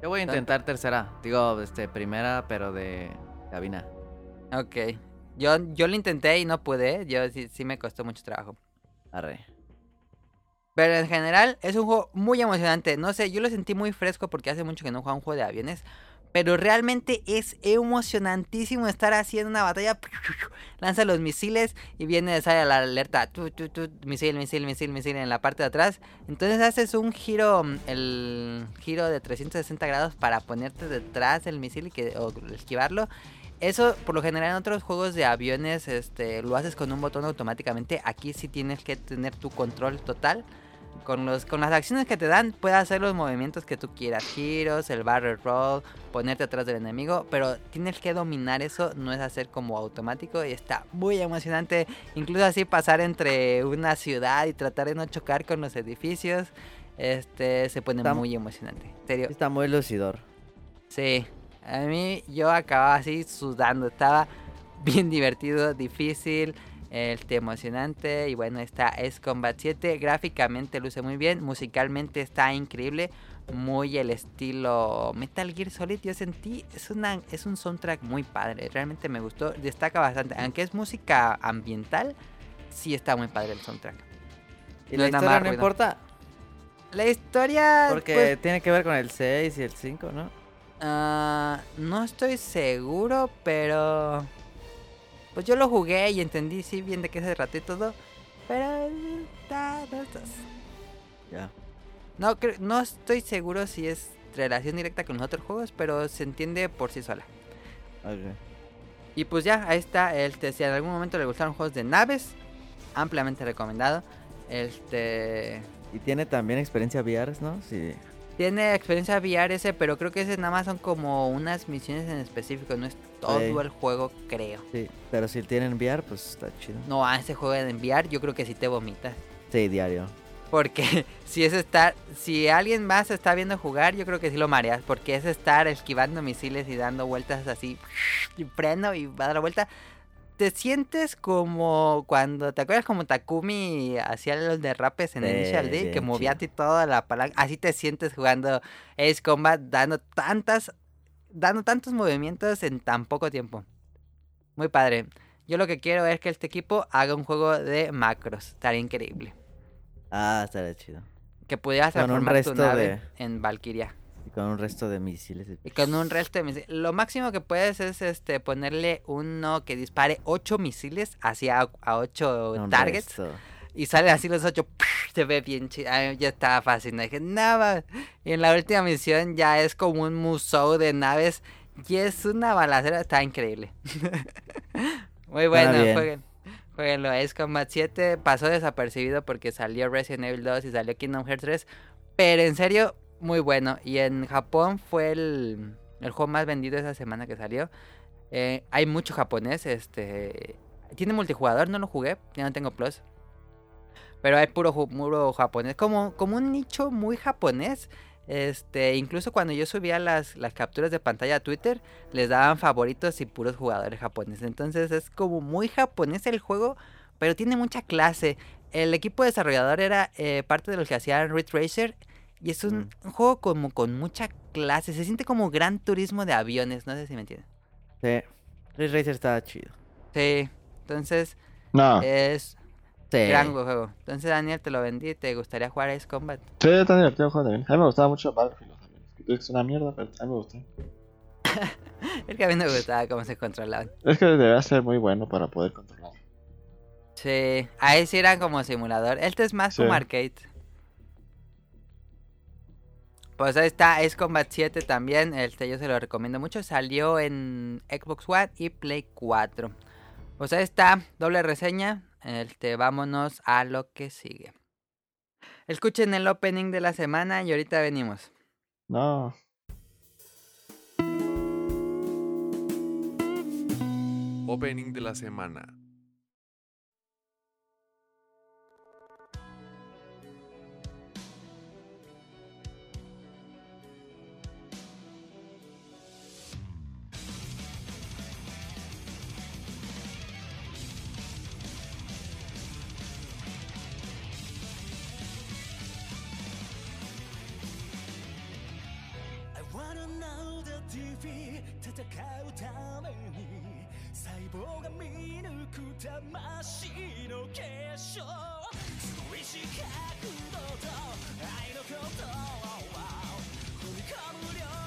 Yo voy a intentar tercera. Digo, este, primera, pero de cabina. Ok. Yo, yo lo intenté y no pude, yo sí, sí me costó mucho trabajo. Arre. Pero en general es un juego muy emocionante. No sé, yo lo sentí muy fresco porque hace mucho que no juego un juego de aviones. Pero realmente es emocionantísimo estar haciendo una batalla. Lanza los misiles y viene, sale la alerta. misil, misil, misil, misil en la parte de atrás. Entonces haces un giro, el giro de 360 grados para ponerte detrás del misil y que, o esquivarlo. Eso, por lo general, en otros juegos de aviones, este, lo haces con un botón automáticamente. Aquí sí tienes que tener tu control total. Con, los, con las acciones que te dan, puedes hacer los movimientos que tú quieras. Giros, el barrel roll, ponerte atrás del enemigo. Pero tienes que dominar eso, no es hacer como automático. Y está muy emocionante. Incluso así pasar entre una ciudad y tratar de no chocar con los edificios. Este se pone Está- muy emocionante. En serio. Está muy lucidor. Sí, a mí yo acababa así sudando, estaba bien divertido, difícil, este, emocionante y bueno, esta es Combat 7, gráficamente luce muy bien, musicalmente está increíble, muy el estilo Metal Gear Solid, yo sentí, es, una, es un soundtrack muy padre, realmente me gustó, destaca bastante, aunque es música ambiental, sí está muy padre el soundtrack. ¿Y No la historia no importa? La historia... Porque pues, tiene que ver con el 6 y el 5, ¿no? Ah, no estoy seguro, pero... Pues yo lo jugué y entendí sí bien de qué se trató y todo. Pero... está- Ya. no, no estoy seguro si es relación directa con los otros juegos, pero se entiende por sí sola. Ok. Y pues ya, ahí está. Este, si en algún momento le gustaron juegos de naves, ampliamente recomendado. Este... Y tiene también experiencia VR, ¿no? Sí. Tiene experiencia VR ese, pero creo que ese nada más son como unas misiones en específico, no es todo Sí. el juego, creo. Sí. Pero si tienen VR, pues está chido. No, a ese juego de enviar, yo creo que sí te vomitas. Sí, diario. Porque si es estar, si alguien más está viendo jugar, yo creo que sí lo mareas. Porque es estar esquivando misiles y dando vueltas así, y freno y va a dar la vuelta. Te sientes como cuando, ¿te acuerdas como Takumi hacía los derrapes en Sí, Initial D? Que movía a ti toda la palanca. Así te sientes jugando Ace Combat, dando tantas, dando tantos movimientos en tan poco tiempo. Muy padre. Yo lo que quiero es que este equipo haga un juego de macros. Estaría increíble. Ah, estaría chido. Que pudieras transformar tu nave de- en Valkyria. Y con un resto de misiles. y- con un resto de misiles. Lo máximo que puedes es este ponerle uno que dispare 8 misiles hacia a 8 un targets. resto. Y salen así los 8. Se ve bien chido. Ya estaba fácil. No dije, nada. Y en la última misión ya es como un museo de naves. Y es una balacera. Está increíble. Muy bueno. Jueguen. Jueguenlo. Ace Combat 7 pasó desapercibido porque salió Resident Evil 2 y salió Kingdom Hearts 3. Pero en serio, muy bueno. Y en Japón fue el, el juego más vendido esa semana que salió. Eh, hay mucho japonés. Este. Tiene multijugador, no lo jugué, ya no tengo plus. Pero hay puro, puro japonés, como, como un nicho muy japonés. Este, incluso cuando yo subía las, las capturas de pantalla a Twitter, les daban favoritos y puros jugadores japoneses. Entonces es como muy japonés el juego, pero tiene mucha clase. El equipo desarrollador era eh, parte de los que hacían Ridge Racer. Y es un, un juego como con mucha clase. Se siente como gran turismo de aviones. No sé si me entienden. Sí. Ridge Racer estaba chido. Sí. Entonces No. es Sí. gran juego. Entonces Daniel te lo vendí. ¿Te gustaría jugar Ace Combat? Sí, está divertido el juego también. A mí me gustaba mucho Battlefield también. Es una mierda, pero a mí me gustó. Es que a mí no me gustaba cómo se controlaban. Es que debe ser muy bueno para poder controlar. Sí. Ahí sí eran como simulador. Este es más Sí. como arcade. Pues ahí está Ace Combat 7 también. Este yo se lo recomiendo mucho. Salió en Xbox One y Play 4. Pues ahí está, doble reseña. Este, vámonos a lo que sigue. Escuchen el opening de la semana y ahorita venimos. No. Opening de la semana. 日々戦うために細胞が見抜く魂の結晶。すごい視覚度と愛のことを踏み込む量。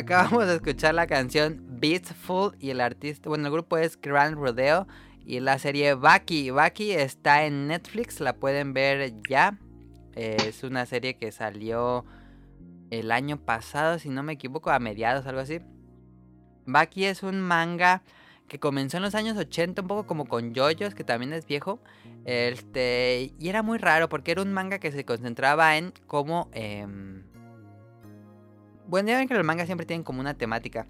Acabamos de escuchar la canción Beastful y el artista, bueno, el grupo es Grand Rodeo y la serie Baki. Baki está en Netflix, la pueden ver ya. Eh, es una serie que salió el año pasado, si no me equivoco, a mediados, algo así. Baki es un manga que comenzó en los años 80, un poco como con JoJo's, que también es viejo. Este, y era muy raro porque era un manga que se concentraba en cómo... em, bueno, ya ven que los mangas siempre tienen como una temática.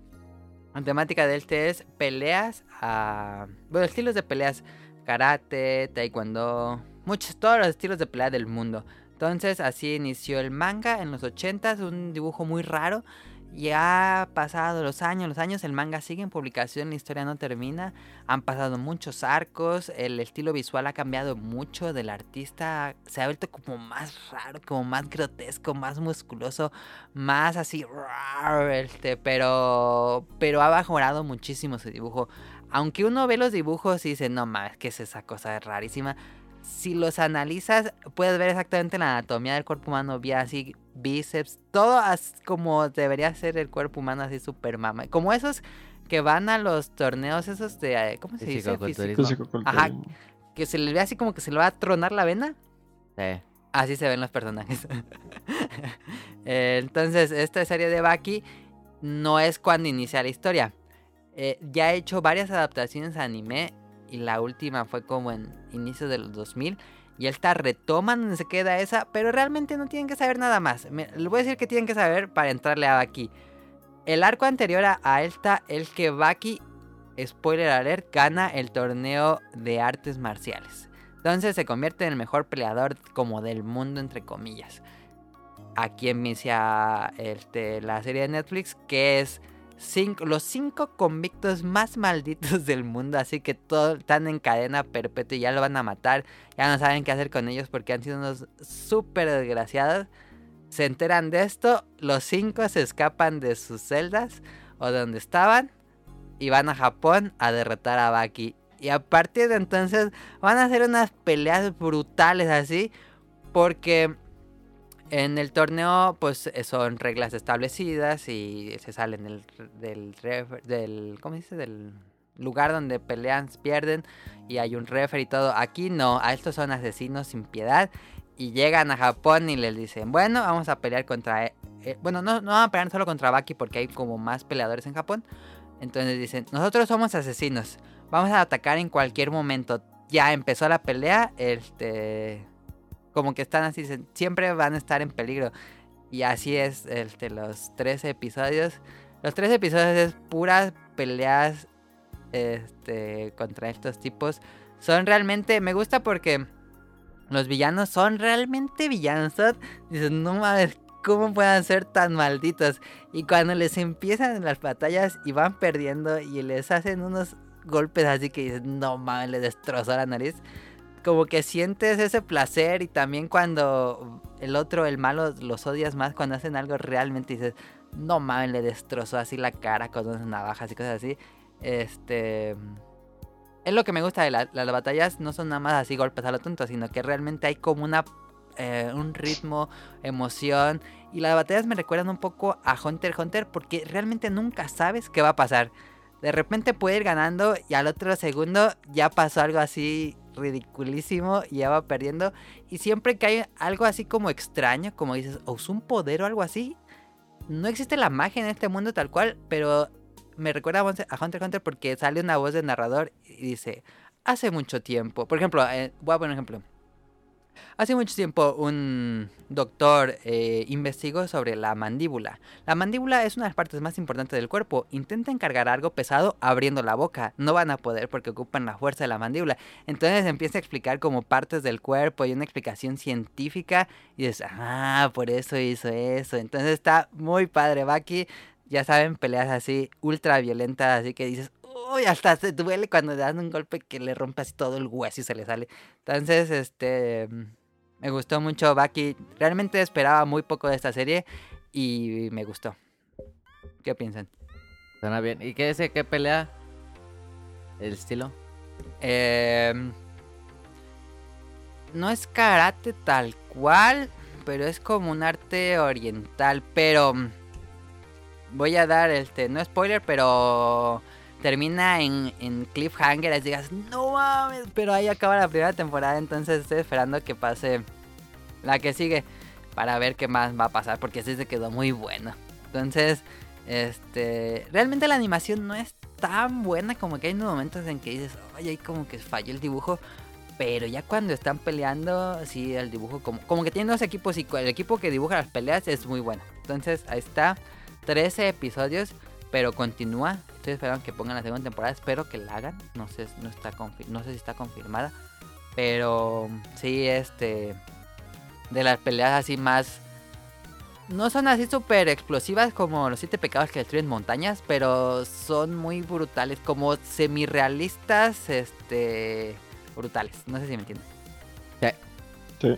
La temática de este es peleas a... Bueno, estilos de peleas. Karate, taekwondo... Muchos, todos los estilos de pelea del mundo. Entonces así inició el manga en los 80s, un dibujo muy raro. Y ha pasado los años, los años, el manga sigue en publicación, la historia no termina. Han pasado muchos arcos, el estilo visual ha cambiado mucho del artista. Se ha vuelto como más raro, como más grotesco, más musculoso, más así. Este, pero, pero ha mejorado muchísimo su dibujo. Aunque uno ve los dibujos y dice, no mames, ¿qué es esa cosa rarísima? Si los analizas, puedes ver exactamente la anatomía del cuerpo humano, bien así, bíceps, todo as- como debería ser el cuerpo humano, así super mama. Como esos que van a los torneos esos de, eh, ¿cómo se dice? Ajá, que se les ve así como que se le va a tronar la vena. Sí. Así se ven los personajes. Eh, Entonces, esta serie de Baki no es cuando inicia la historia. Eh, ya ha hecho varias adaptaciones a anime y la última fue como en inicios de los 2000. Y esta retoma donde se queda esa, pero realmente no tienen que saber nada más. Me- les voy a decir que tienen que saber para entrarle a Baki. El arco anterior a, a esta, el que Baki, spoiler alert, gana el torneo de artes marciales. Entonces se convierte en el mejor peleador como del mundo, entre comillas. Aquí inicia este, la serie de Netflix, que es los cinco convictos más malditos del mundo, así que todos están en cadena perpetua y ya lo van a matar, ya no saben qué hacer con ellos porque han sido unos súper desgraciados. Se enteran de esto, los cinco se escapan de sus celdas o de donde estaban y van a Japón a derrotar a Baki. Y a partir de entonces van a hacer unas peleas brutales así porque en el torneo, pues eh, son reglas establecidas y se salen del, del, del, ¿cómo dice? Del lugar donde pelean, pierden y hay un referee y todo. Aquí no, a estos son asesinos sin piedad y llegan a Japón y les dicen, bueno, vamos a pelear contra... eh, eh, bueno, no, no van a pelear solo contra Baki porque hay como más peleadores en Japón. Entonces dicen, nosotros somos asesinos, vamos a atacar en cualquier momento. Ya empezó la pelea, este como que están así, siempre van a estar en peligro. Y así es este, los tres episodios. Los tres episodios es puras peleas este, contra estos tipos. Son realmente, me gusta porque los villanos son realmente villanos. Dices, no mames, ¿cómo pueden ser tan malditos? Y cuando les empiezan las batallas y van perdiendo y les hacen unos golpes así que dices, no mames, le destrozó la nariz como que sientes ese placer y también cuando el otro, el malo, los odias más cuando hacen algo realmente dices, no mames, le destrozó así la cara con unas navajas y cosas así. Este... Es lo que me gusta de la- las batallas, no son nada más así golpes a lo tonto, sino que realmente hay como una... eh, un ritmo, emoción. Y las batallas me recuerdan un poco a Hunter x Hunter porque realmente nunca sabes qué va a pasar. De repente puede ir ganando y al otro segundo ya pasó algo así ridiculísimo y ya va perdiendo. Y siempre que hay algo así como extraño, como dices, o usó un poder o algo así, no existe la magia en este mundo tal cual, pero me recuerda a Hunter x Hunter porque sale una voz de narrador y dice, hace mucho tiempo, por ejemplo, eh, voy a poner un ejemplo. Hace mucho tiempo un doctor eh, investigó sobre la mandíbula. La mandíbula es una de las partes más importantes del cuerpo. Intenten cargar algo pesado abriendo la boca. No van a poder porque ocupan la fuerza de la mandíbula. Entonces empieza a explicar como partes del cuerpo y una explicación científica. Y dices, ah, por eso hizo eso. Entonces está muy padre. Baki, ya saben, peleas así ultra violentas. Así que dices, uy, hasta se duele cuando le dan un golpe que le rompe así todo el hueso y se le sale. Entonces, este. Me gustó mucho Baki. Realmente esperaba muy poco de esta serie y me gustó. ¿Qué piensan? Suena bien. ¿Y qué dice? ¿Qué pelea? ¿El estilo? Eh, no es karate tal cual, pero es como un arte oriental. Pero mm, voy a dar este, no spoiler, pero termina en, en cliffhanger. Así digas, no mames, pero ahí acaba la primera temporada. Entonces estoy esperando que pase la que sigue para ver qué más va a pasar, porque sí se quedó muy bueno. Entonces, este, realmente la animación no es tan buena como que hay momentos en que dices, oye, ahí como que falló el dibujo. Pero ya cuando están peleando, sí, el dibujo como, como que tienen dos equipos y el equipo que dibuja las peleas es muy bueno. Entonces, ahí está, 13 episodios, pero continúa. Estoy esperando que pongan la segunda temporada, espero que la hagan. No sé, no está confi- no sé si está confirmada. Pero sí, este, de las peleas así más... No son así súper explosivas como los siete pecados que destruyen montañas, pero son muy brutales, como semi-realistas, este, brutales. No sé si me entienden. Sí.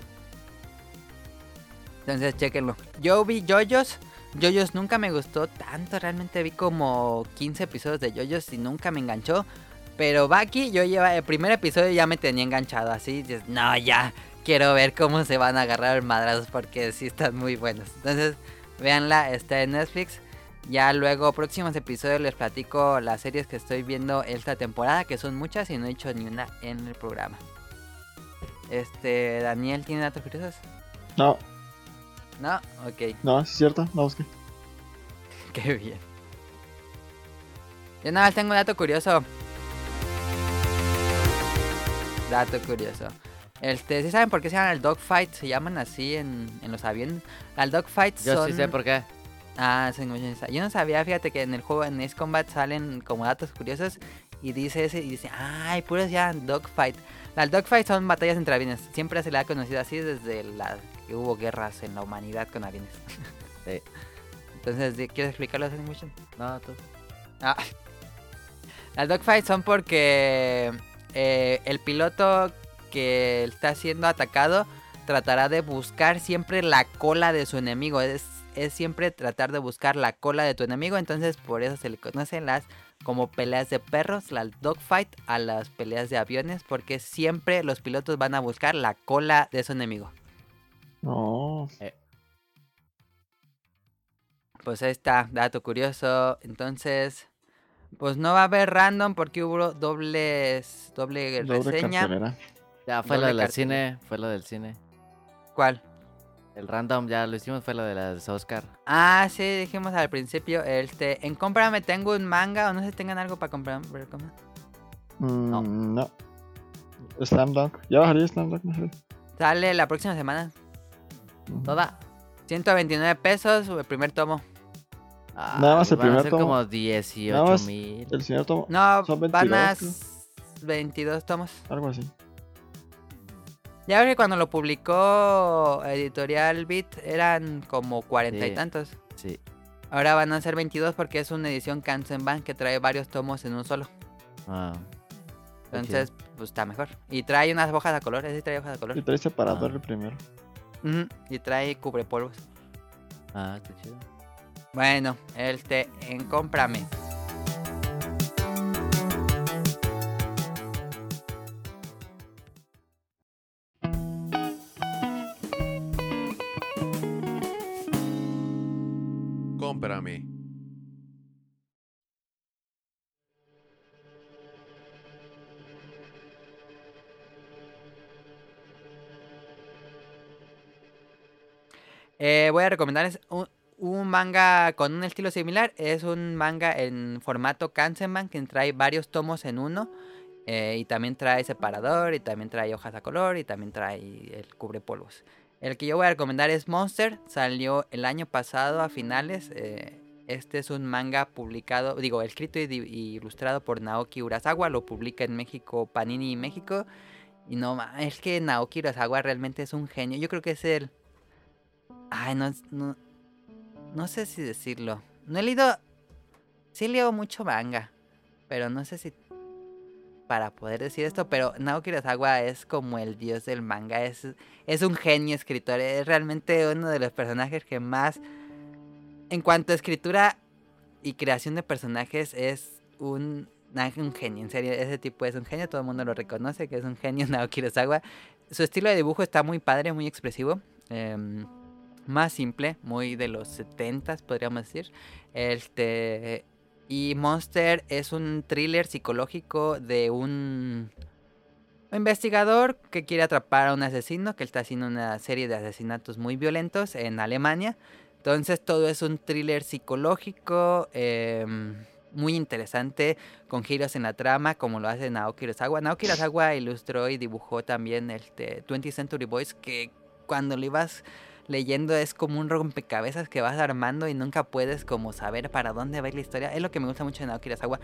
Entonces, chequenlo. Yo vi Yoyos. Yoyos nunca me gustó tanto. Realmente vi como 15 episodios de Yoyos y nunca me enganchó. Pero Baki, yo lleva el primer episodio ya me tenía enganchado así. Dices, no, ya quiero ver cómo se van a agarrar madrazos porque sí están muy buenos. Entonces, véanla, está en Netflix. Ya luego, próximos episodios les platico las series que estoy viendo esta temporada, que son muchas y no he dicho ni una en el programa. Este, Daniel, ¿tiene datos curiosos? No, No, ok, no, es cierto. No, es que. qué bien. Yo nada más tengo un dato curioso. Dato curioso. Este, ¿sí saben por qué se llaman el dogfight? Se llaman así en, en los aviones. Las dogfights Yo son... sí sé por qué. Ah, yo no sabía, fíjate que en el juego en Ace Combat salen como datos curiosos y dice ese y dice, ay, puros ya dogfight. Las dogfights son batallas entre aviones. Siempre se le ha conocido así desde la hubo guerras en la humanidad con. Sí. Entonces, ¿di- ¿quieres explicarlo, Animation? No, tú. Ah. Las dogfights son porque eh, el piloto que está siendo atacado tratará de buscar siempre la cola de su enemigo. Es, es siempre tratar de buscar la cola de tu enemigo. Entonces por eso se le conocen las como peleas de perros, las dogfight a las peleas de aviones. Porque siempre los pilotos van a buscar la cola de su enemigo. No. Pues ahí está, dato curioso. Entonces, pues no va a haber random porque hubo dobles, doble Doble reseña. cartelera. Ya fue Doble lo del cartel. cine. Fue lo del cine. ¿Cuál? El random ya lo hicimos, fue lo de las Oscar. Ah, sí, dijimos al principio, este, en cómprame tengo un manga o no sé si tengan algo para comprar. Mm, No. no. Slam Dunk. Ya va a salir Slam Dunk, no sé. Sale la próxima semana. Toda. 129 pesos, el primer tomo. Nada más el van a primer ser tomo. como Nada 18 más mil. El señor tomó No, Son van a 22, s- 22 tomos. algo así. Ya ves que cuando lo publicó Editorial Beat eran como cuarenta y Sí. tantos. Sí. Ahora van a ser 22 porque es una edición Kansenban que trae varios tomos en un solo. Ah, Entonces, pues está mejor. Y trae unas hojas a color, ese trae hojas a color. Y trae separador Ah. el primero. Ujú, Y trae cubrepolvos. Ah, qué chido. Bueno, este, en cómprame. Cómprame. Eh, voy a recomendarles un, un manga con un estilo similar. Es un manga en formato Kansenban que trae varios tomos en uno. eh, y también trae separador, y también trae hojas a color, y también trae el cubrepolvos. El que yo voy a recomendar es Monster. Salió el año pasado a finales. eh, este es un manga publicado, digo, escrito y, y ilustrado por Naoki Urasawa. Lo publica en México, Panini México. Y no, es que Naoki Urasawa realmente es un genio. Yo creo que es el... Ay, no, no, no sé si decirlo. No he leído... Sí leo mucho manga, pero no sé si para poder decir esto, pero Naoki Urasawa es como el dios del manga, es, es un genio escritor, es realmente uno de los personajes que más, en cuanto a escritura y creación de personajes, es un, un genio, en serio, ese tipo es un genio, todo el mundo lo reconoce que es un genio Naoki Urasawa. Su estilo de dibujo está muy padre, muy expresivo. em, más simple, muy de los 70s podríamos decir. Este y Monster es un thriller psicológico de un investigador que quiere atrapar a un asesino que está haciendo una serie de asesinatos muy violentos en Alemania. Entonces todo es un thriller psicológico em, muy interesante con giros en la trama como lo hace Naoki Urasawa. Naoki Urasawa ilustró y dibujó también este 20th Century Boys que cuando lo ibas leyendo es como un rompecabezas que vas armando y nunca puedes como saber para dónde va a ir la historia. Es lo que me gusta mucho de Naoki Urasawa,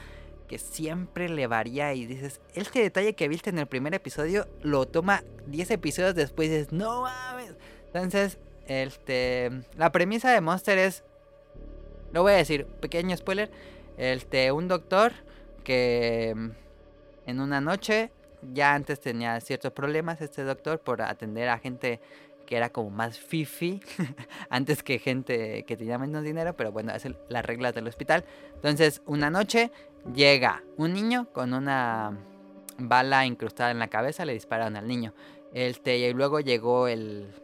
que siempre le varía y dices, este detalle que viste en el primer episodio lo toma 10 episodios después y dices, no mames. Entonces, este, la premisa de Monster es, lo voy a decir, pequeño spoiler, este, un doctor que mm, en una noche ya antes tenía ciertos problemas este doctor por atender a gente que era como más fifi antes que gente que tenía menos dinero, pero bueno, es las reglas del hospital. Entonces, una noche llega un niño con una bala incrustada en la cabeza, le disparan al niño. Este, y luego llegó el,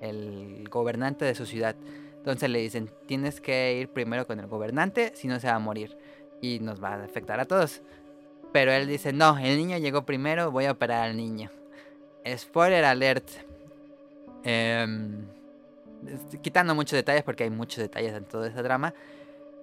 el gobernante de su ciudad. Entonces le dicen, tienes que ir primero con el gobernante, si no se va a morir. Y nos va a afectar a todos. Pero él dice, no, el niño llegó primero, voy a operar al niño. Spoiler alert. Em, quitando muchos detalles porque hay muchos detalles en toda esa drama.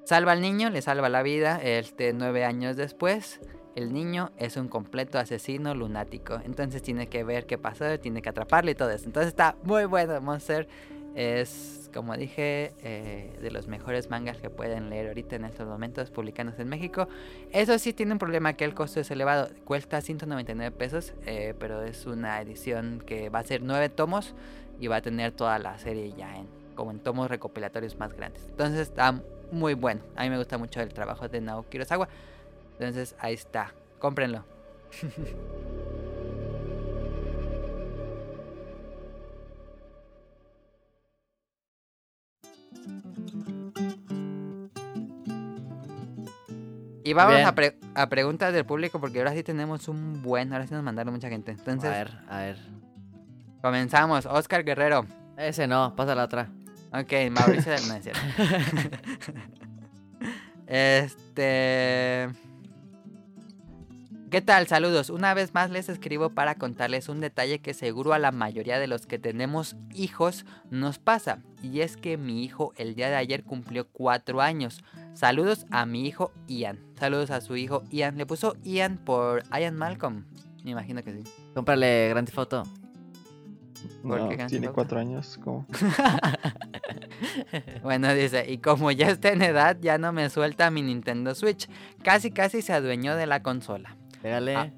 Salva al niño, le salva la vida. Este, nueve años después, el niño es un completo asesino lunático. Entonces tiene que ver qué pasó, tiene que atraparle y todo eso. Entonces está muy bueno. Monster es, como dije, eh, de los mejores mangas que pueden leer ahorita en estos momentos publicados en México. Eso sí tiene un problema que el costo es elevado. Cuesta 199 pesos, eh, pero es una edición que va a ser nueve tomos y va a tener toda la serie ya en como en tomos recopilatorios más grandes. Entonces está muy bueno. A mí me gusta mucho el trabajo de Naoki Kurosawa. Entonces ahí está. Cómprenlo. Y vamos a, pre- a preguntas del público porque ahora sí tenemos un buen, ahora sí nos mandaron mucha gente. Entonces, A ver, a ver. Comenzamos. Oscar Guerrero. Ese no, pasa la otra. Ok, Mauricio del... Cierto. este... ¿Qué tal? Saludos. Una vez más les escribo para contarles un detalle que seguro a la mayoría de los que tenemos hijos nos pasa. Y es que mi hijo el día de ayer cumplió cuatro años. Saludos a mi hijo Ian. Saludos a su hijo Ian. Le puso Ian por Ian Malcolm. Me imagino que sí. Cómprale Grand Theft Auto. ¿Por No, tiene cuatro años. ¿cómo? Bueno, dice, y como ya está en edad, ya no me suelta mi Nintendo Switch. Casi, casi se adueñó de la consola. Pégale. Ah.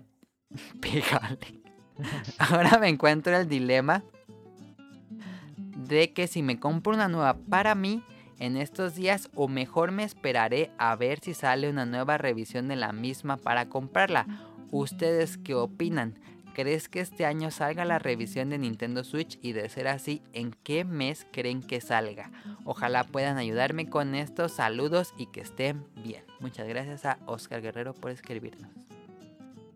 Pégale. Ahora me encuentro el dilema de que si me compro una nueva para mí en estos días o mejor me esperaré a ver si sale una nueva revisión de la misma para comprarla. ¿Ustedes qué opinan? ¿Crees que este año salga la revisión de Nintendo Switch? Y de ser así, ¿en qué mes creen que salga? Ojalá puedan ayudarme con estos saludos y que estén bien. Muchas gracias a Oscar Guerrero por escribirnos.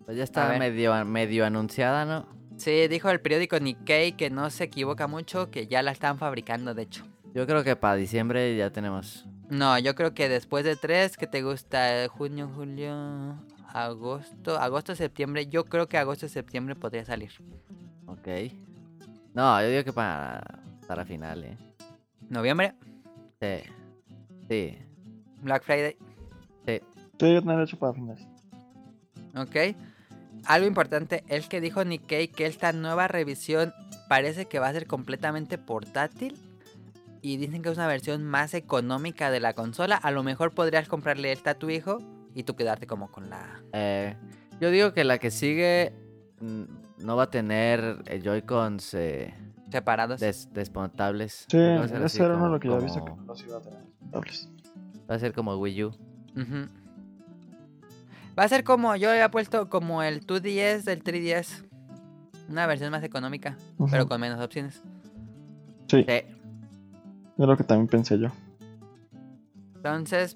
Pues ya A está ver. medio, medio anunciada, ¿no? Sí, dijo el periódico Nikkei que no se equivoca mucho, que ya la están fabricando, de hecho. Yo creo que para diciembre ya tenemos. No, yo creo que después de tres, que te gusta? Junio, julio, agosto, agosto, septiembre. Yo creo que agosto, septiembre podría salir. Ok. No, yo digo que para, para final, ¿eh? Noviembre, Sí. Sí. Black Friday, Sí. Estoy a tener hecho para finales. ok. Algo importante, el que dijo Nikkei que esta nueva revisión parece que va a ser completamente portátil. Y dicen que es una versión más económica de la consola. A lo mejor podrías comprarle esta a tu hijo y tú quedarte como con la Eh, yo digo que la que sigue mm, no va a tener eh, Joy-Cons eh, separados. des- desmontables. Sí, Va a ser así eso era uno lo que ya como- visto que no los iba a tener. dobles. Va a ser como Wii U. Ujú. Va a ser como, yo había puesto como el 2DS del 3DS. Una versión más económica, Ujú. pero con menos opciones. Sí, Sí. es lo que también pensé yo. Entonces,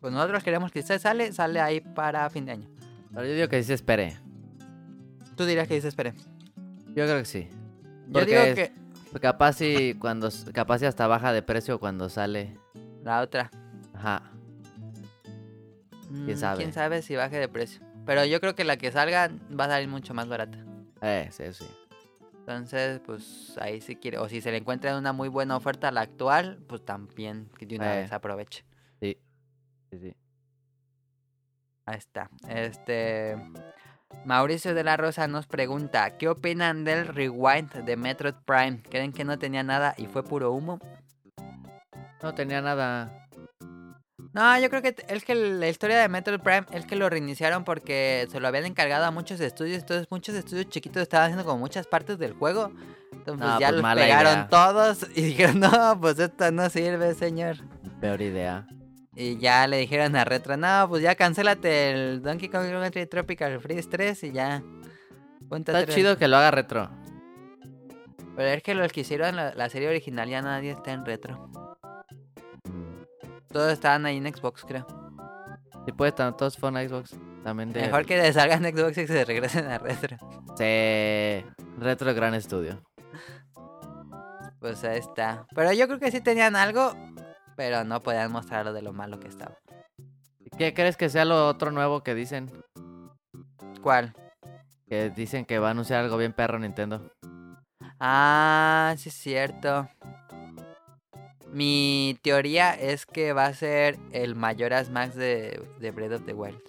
pues nosotros queremos que usted sale, sale ahí para fin de año. Pero yo digo que sí se espere. Tú dirás que dice, espere. Yo creo que sí. Yo digo es- que Capaz si cuando capaz si hasta baja de precio cuando sale. la otra. Ajá. mm, sabe? Quién sabe si baje de precio. Pero yo creo que la que salga va a salir mucho más barata. Eh, sí, sí. Entonces, pues ahí si quiere. O si se le encuentra una muy buena oferta a la actual, pues también que de una Eh. vez aproveche. Sí. Sí, sí. Ahí está. Este. Mauricio de la Rosa nos pregunta: ¿Qué opinan del rewind de Metroid Prime? ¿Creen que no tenía nada y fue puro humo? No tenía nada. No, yo creo que es que la historia de Metroid Prime es que lo reiniciaron porque se lo habían encargado a muchos estudios. Entonces, muchos estudios chiquitos estaban haciendo como muchas partes del juego. Entonces, No, pues ya pues, los pegaron idea. todos y dijeron: No, pues esto no sirve, señor. Peor idea. Y ya le dijeron a Retro: No, pues ya cancélate el Donkey Kong Country Tropical Freeze 3 y ya. Ponte Está chido que lo haga retro. Pero es que los que hicieron la, la serie original ya nadie está en retro. Todos estaban ahí en Xbox, creo. Puede estar todos fueron a Xbox. También de. Mejor que salgan en Xbox y que se regresen a retro. Sí. Retro Gran Estudio. Pues ahí está. Pero yo creo que sí tenían algo, pero no podían mostrarlo de lo malo que estaba. ¿Qué crees que sea lo otro nuevo que dicen? ¿Cuál? Que dicen que va a anunciar algo bien perro Nintendo. Ah, sí es cierto. Mi teoría es que va a ser el Mayoras Max de, de Breath of the Wild.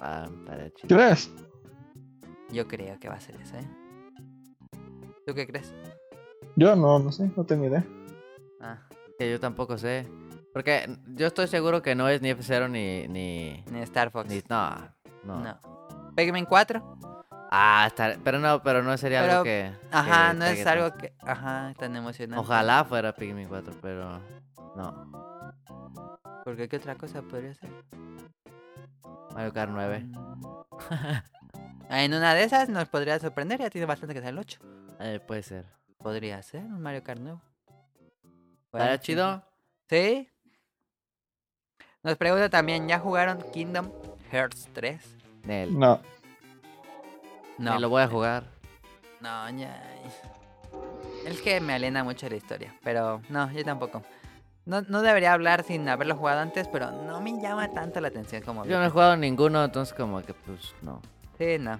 Ah, chido. ¿Crees? Yo creo que va a ser eso, ¿eh? ¿Tú qué crees? Yo no, no sé, no tengo idea. Ah, Que yo tampoco sé. Porque yo estoy seguro que no es ni F0 ni. ni. ni Star Fox. ni- no, no. No. Pikmin 4. Ah, pero no, pero no sería Pero, algo que. Ajá, que no es algo que... Ajá, tan emocionante. Ojalá fuera Pikmin 4, pero no. Porque qué otra cosa podría ser. Mario Kart 9. Ah, En una de esas nos podría sorprender, ya tiene bastante que ser el 8. Eh, puede ser. Podría ser un Mario Kart nuevo. ¿Estaría Bueno, chido? Sí. Nos pregunta también, ¿ya jugaron Kingdom Hearts 3? Nel. No. No. Ni lo voy a jugar. No, ya. Es que me aliena mucho la historia, pero no, yo tampoco. No, no debería hablar sin haberlo jugado antes, pero no me llama tanto la atención como... Yo no he jugado ninguno, entonces como que pues no. Sí, no.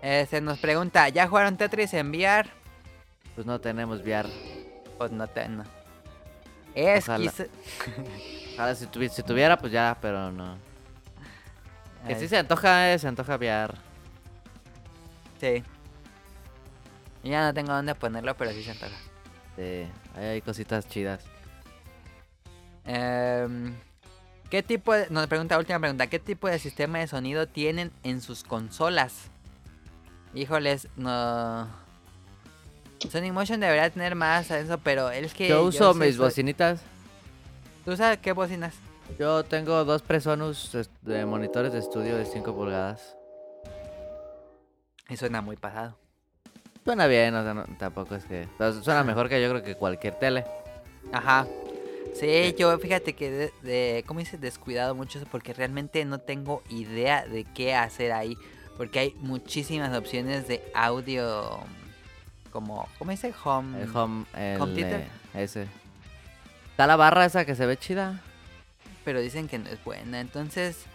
Eh, se nos pregunta, ¿ya jugaron Tetris en VR? Pues no tenemos VR. Pues no te... No. Es Ojalá. quizá- Ahora si, tuvi- si tuviera, pues ya, pero no. Que sí se antoja, eh, se antoja VR. Sí. Ya no tengo dónde ponerlo, pero sí se antoja. Sí, ahí hay cositas chidas. Em, ¿Qué tipo de... Nos pregunta, última pregunta. ¿Qué tipo de sistema de sonido tienen en sus consolas? Híjoles, no... Sonic Motion debería tener más a eso, pero es que... Yo uso mis soy- bocinitas. ¿Tú sabes qué bocinas? Yo tengo dos Presonus de monitores de estudio de 5 pulgadas. Y suena muy pasado. Suena bien, o sea, no- tampoco es que... pero suena mejor que yo creo que cualquier tele. Ajá. Sí, yo fíjate que de, de- ¿cómo dices? Descuidado mucho eso porque realmente no tengo idea de qué hacer ahí. Porque hay muchísimas opciones de audio como, ¿cómo dice? Home. El home, el, ¿Home theater? eh, ese. Está la barra esa que se ve chida. Pero dicen que no es buena. Entonces,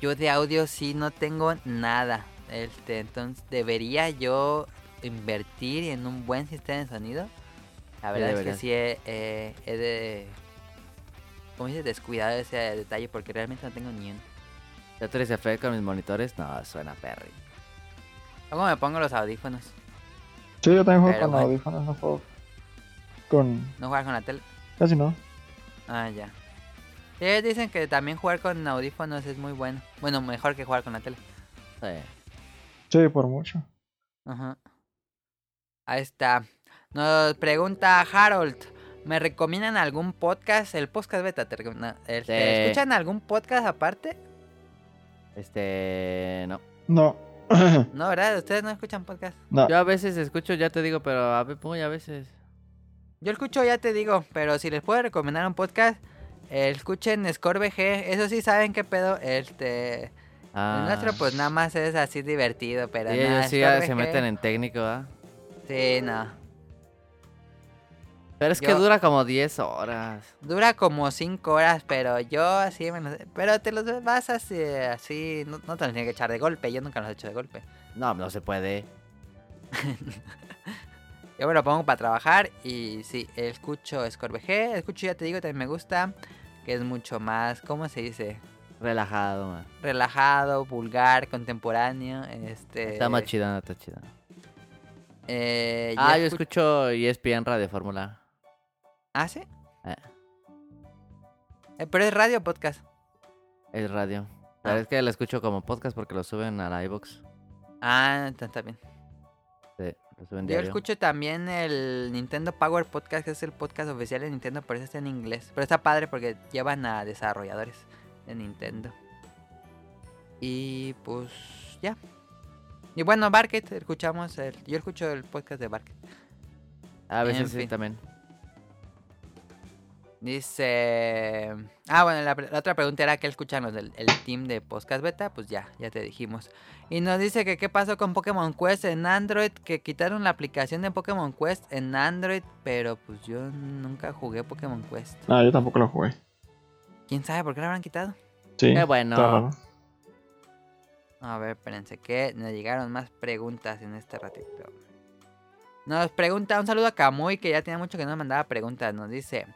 yo de audio sí no tengo nada. Este, entonces, ¿debería yo invertir en un buen sistema de sonido? La verdad es que sí he, he de... ¿Cómo dices? Descuidado ese detalle porque realmente no tengo ni uno. Tetris Effect con mis monitores, no, suena perry. Luego me pongo los audífonos. Sí, yo también juego Pero con bueno. audífonos, no juego con... No jugar con la tele. Casi no. Ah, ya. Sí, dicen que también jugar con audífonos es muy bueno. Bueno, mejor que jugar con la tele. Sí. Sí, por mucho. Ajá. Ahí está. Nos pregunta Harold. ¿Me recomiendan algún podcast? El podcast beta. te recomienda- este, Sí. ¿Escuchan algún podcast aparte? Este, no. No. No, ¿verdad? ¿Ustedes no escuchan podcast? no. Yo a veces escucho, ya te digo, pero a muy a veces. Yo escucho, ya te digo, pero si les puedo recomendar un podcast, eh, escuchen Score VG. Eso sí saben qué pedo. Este. Ah, El nuestro, pues nada más es así divertido, pero sí, nada, ellos sí se meten en técnico, ¿ah? Sí, no. Pero es que dura como 10 horas. Dura como 5 horas, pero yo así me los- Pero te los vas así, así no, no te los tienes que echar de golpe. Yo nunca los he hecho de golpe. No, no se puede. Yo me lo pongo para trabajar y sí, escucho Score VG. Escucho, ya te digo, también me gusta. Que es mucho más, ¿cómo se dice? Relajado, man. Relajado, vulgar, contemporáneo. Este. Está más chida, no está chida. eh, y Ah, yo escu- escucho ESPN Radio Fórmula. ¿Ah, sí? Eh, Eh, pero es radio o podcast. es radio. Pero Ah. es que lo escucho como podcast porque lo suben a la iVoox. Ah, está, está bien. Sí, lo suben Yo diario. escucho también el Nintendo Power Podcast, que es el podcast oficial de Nintendo, pero ese está en inglés. Pero está padre porque llevan a desarrolladores de Nintendo. Y pues ya. Y bueno, Barket, escuchamos el... Yo escucho el podcast de Barket. A veces en sí fin. también. Dice... Ah, bueno, la, la otra pregunta era que escuchan los del el team de Podcast Beta. Pues ya, ya te dijimos. Y nos dice que qué pasó con Pokémon Quest en Android. Que quitaron la aplicación de Pokémon Quest en Android. Pero pues yo nunca jugué Pokémon Quest. No, yo tampoco lo jugué. ¿Quién sabe por qué lo habrán quitado? Sí. Qué bueno. A ver, espérense que nos llegaron más preguntas en este ratito. Nos pregunta, un saludo a Kamui que ya tiene mucho que no nos mandaba preguntas. Nos dice,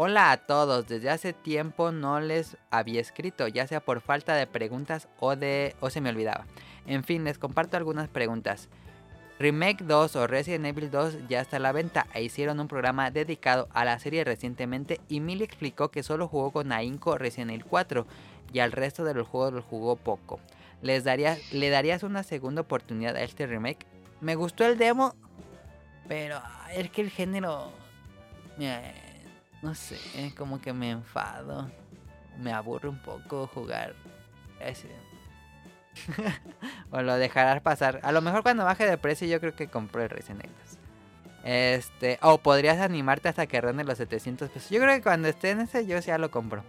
hola a todos, desde hace tiempo no les había escrito, ya sea por falta de preguntas o de o se me olvidaba. En fin, les comparto algunas preguntas. Remake 2 o Resident Evil 2 ya está a la venta e hicieron un programa dedicado a la serie recientemente y Millie explicó que solo jugó con ahínco Resident Evil 4 y al resto de los juegos los jugó poco. ¿Les darías, ¿Le darías una segunda oportunidad a este remake? Me gustó el demo, pero es que el género... no sé, como que me enfado. Me aburre un poco jugar ese. o lo dejarás pasar. A lo mejor cuando baje de precio yo creo que compro el Resident Evil. Este, o podrías animarte hasta que ronde los 700 pesos. Yo creo que cuando esté en ese yo ya lo compro.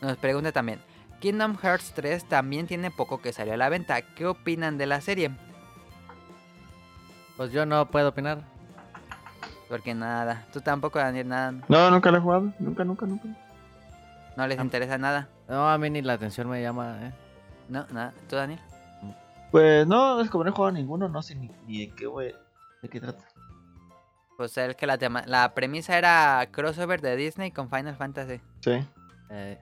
Nos pregunta también. Kingdom Hearts 3 también tiene poco que salió a la venta. ¿Qué opinan de la serie? Pues yo no puedo opinar. Porque nada. Tú tampoco, Daniel, nada. No, nunca lo he jugado. Nunca, nunca, nunca. No les interesa nada. No, a mí ni la atención me llama, ¿eh? No, nada. ¿Tú, Daniel? Pues no, es como no he jugado ninguno, no sé ni, ni de qué, güey. ¿De qué trata? Pues es que la, tema la premisa era crossover de Disney con Final Fantasy. Sí. Eh,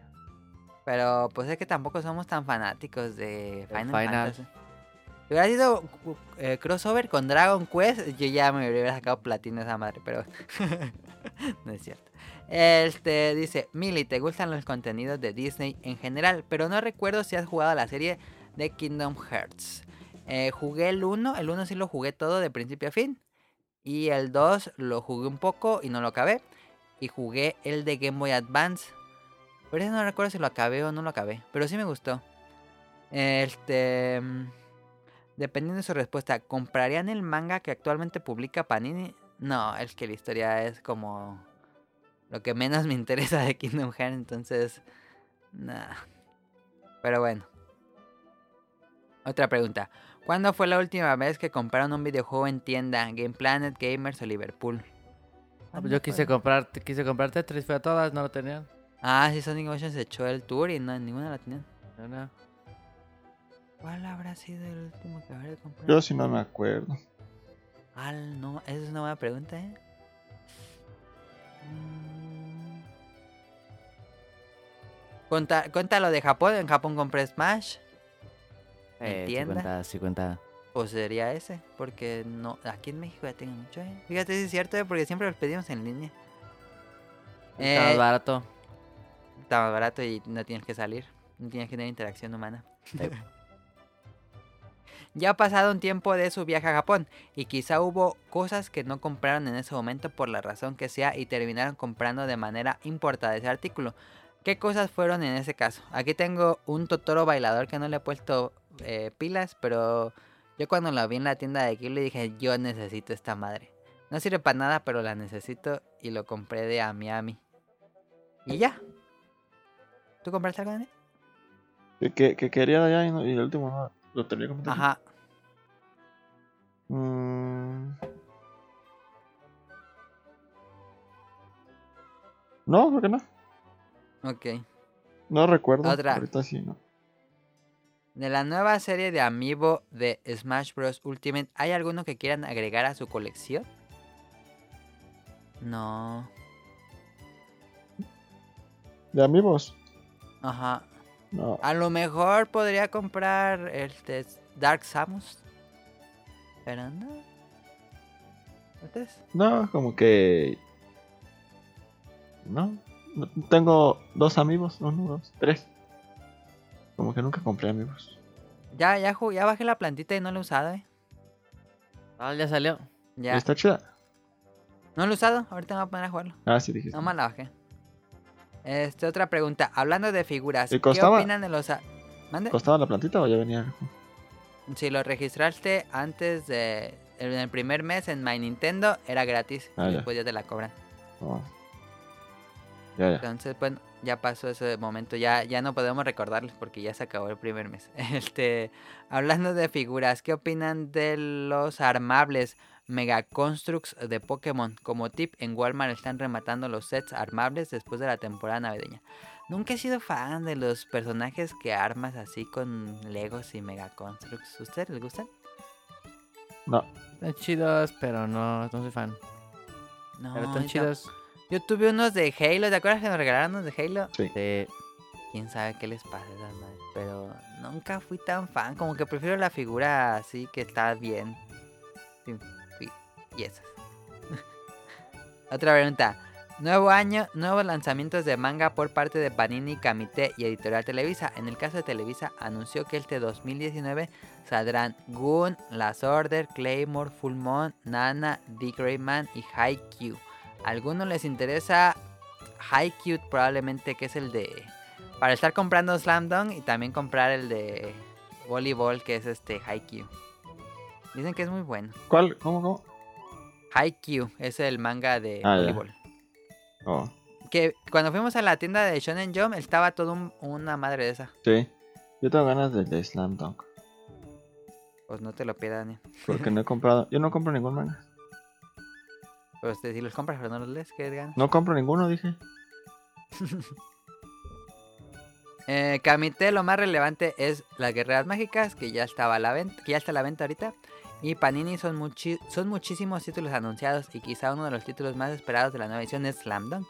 Pero pues es que tampoco somos tan fanáticos de Final, Final. Fantasy. Si hubiera sido eh, crossover con Dragon Quest, yo ya me hubiera sacado platino esa madre, pero no es cierto. Este dice, Mili, ¿te gustan los contenidos de Disney en general? Pero no recuerdo si has jugado la serie de Kingdom Hearts. Eh, jugué el 1, el 1 sí lo jugué todo de principio a fin. Y el 2 lo jugué un poco y no lo acabé. Y jugué el de Game Boy Advance. Pero ese no recuerdo si lo acabé o no lo acabé. Pero sí me gustó. Este. Dependiendo de su respuesta, ¿comprarían el manga que actualmente publica Panini? No, es que la historia es como. Lo que menos me interesa de Kingdom Hearts, entonces. Nah. Pero bueno. Otra pregunta. ¿Cuándo fue la última vez que compraron un videojuego en tienda? Game Planet, Gamers o Liverpool. ah, pues yo quise comprar, quise comprar Tetris, pero todas no lo tenían. Ah, sí, Sonic Motion se echó el tour y no, ninguna la tenían. No, no. ¿Cuál habrá sido el último que habré comprado? Yo sí no me acuerdo. Al, no, esa es una buena pregunta, ¿eh? Mm. Cuenta, cuenta lo de Japón. En Japón compré Smash. ¿En Eh, sí cuenta, sí cuenta. Pues sería ese. Porque no, aquí en México ya tengo mucho, ¿eh? Fíjate, sí es cierto, ¿eh? porque siempre los pedimos en línea. Está más Eh, barato. está más barato y no tienes que salir. No tienes que tener interacción humana. Ya ha pasado un tiempo de su viaje a Japón y quizá hubo cosas que no compraron en ese momento por la razón que sea y terminaron comprando de manera importada ese artículo. ¿Qué cosas fueron en ese caso? Aquí tengo un Totoro bailador que no le he puesto eh, pilas, pero yo cuando lo vi en la tienda de le dije yo necesito esta madre. No sirve para nada, pero la necesito y lo compré de a Miami. Y ya. ¿Tú compraste algo, Dani? Que, que, que quería allá y, no- y el último no. Lo terminé comprando. Ajá. Mm. No, creo que no. Ok. No recuerdo. Otra. Ahorita sí, no. De la nueva serie de Amiibo de Smash Bros. Ultimate, ¿hay alguno que quieran agregar a su colección? No. ¿De amigos? Ajá. No. A lo mejor podría comprar este Dark Samus. Pero no. ¿Ustedes? No, como que. No. Tengo dos amigos. Uno, dos, tres. Como que nunca compré amigos. Ya, ya, ya bajé la plantita y no la he usado, eh. Ah, ya salió. Ya. ¿Está chida? No lo he usado, ahorita me voy a poner a jugarlo. Ah, sí, dijiste. Nomás la bajé. Este, otra pregunta. Hablando de figuras, ¿Y ¿qué opinan de los... a- ¿Mande? ¿Costaba la plantita o ya venía? Si lo registraste antes de... En el primer mes en My Nintendo era gratis. Ah, y después ya te la cobran. Ya, ya. Entonces, bueno, ya pasó ese momento. Ya, ya no podemos recordarles porque ya se acabó el primer mes. Este, hablando de figuras, ¿qué opinan de los armables Mega Constructs de Pokémon? Como tip, en Walmart están rematando los sets armables después de la temporada navideña. Nunca he sido fan de los personajes que armas así con Legos y Mega Constructs. ¿Ustedes les gustan? No. Están chidos, pero no, no soy fan. No, pero están chidos. Yo tuve unos de Halo. ¿Te acuerdas que nos regalaron unos de Halo? Sí. Sí. quién sabe qué les pasa a esas madres. Pero nunca fui tan fan. Como que prefiero la figura así que está bien. Sin Otra pregunta. Nuevo año, nuevos lanzamientos de manga por parte de Panini, Kamite y Editorial Televisa. En el caso de Televisa, anunció que este 2019 saldrán Goon, Last Order, Claymore, Full Moon, Nana, The Grey Man y Haikyuu. ¿A algunos les interesa Haikyuu probablemente que es el de... Para estar comprando Slam Dunk y también comprar el de voleibol que es este Haikyuu. Dicen que es muy bueno. ¿Cuál? ¿Cómo, cómo? Haikyuu es el manga de Ah, voleibol. Oh, Que cuando fuimos a la tienda de Shonen Jump estaba todo un- una madre de esa. sí. Yo tengo ganas del de Slam Dunk. Pues no te lo pierdas, Daniel. Porque no he comprado. Yo no compro ningún manga. Pues si los compras pero no los lees, ¿qué ganas? No compro ninguno, dije. Eh, Kamite, lo más relevante es las guerreras mágicas, que ya estaba a la venta, que ya está a la venta ahorita. Y Panini son, muchi- son muchísimos títulos anunciados y quizá uno de los títulos más esperados de la nueva edición es Slam Dunk,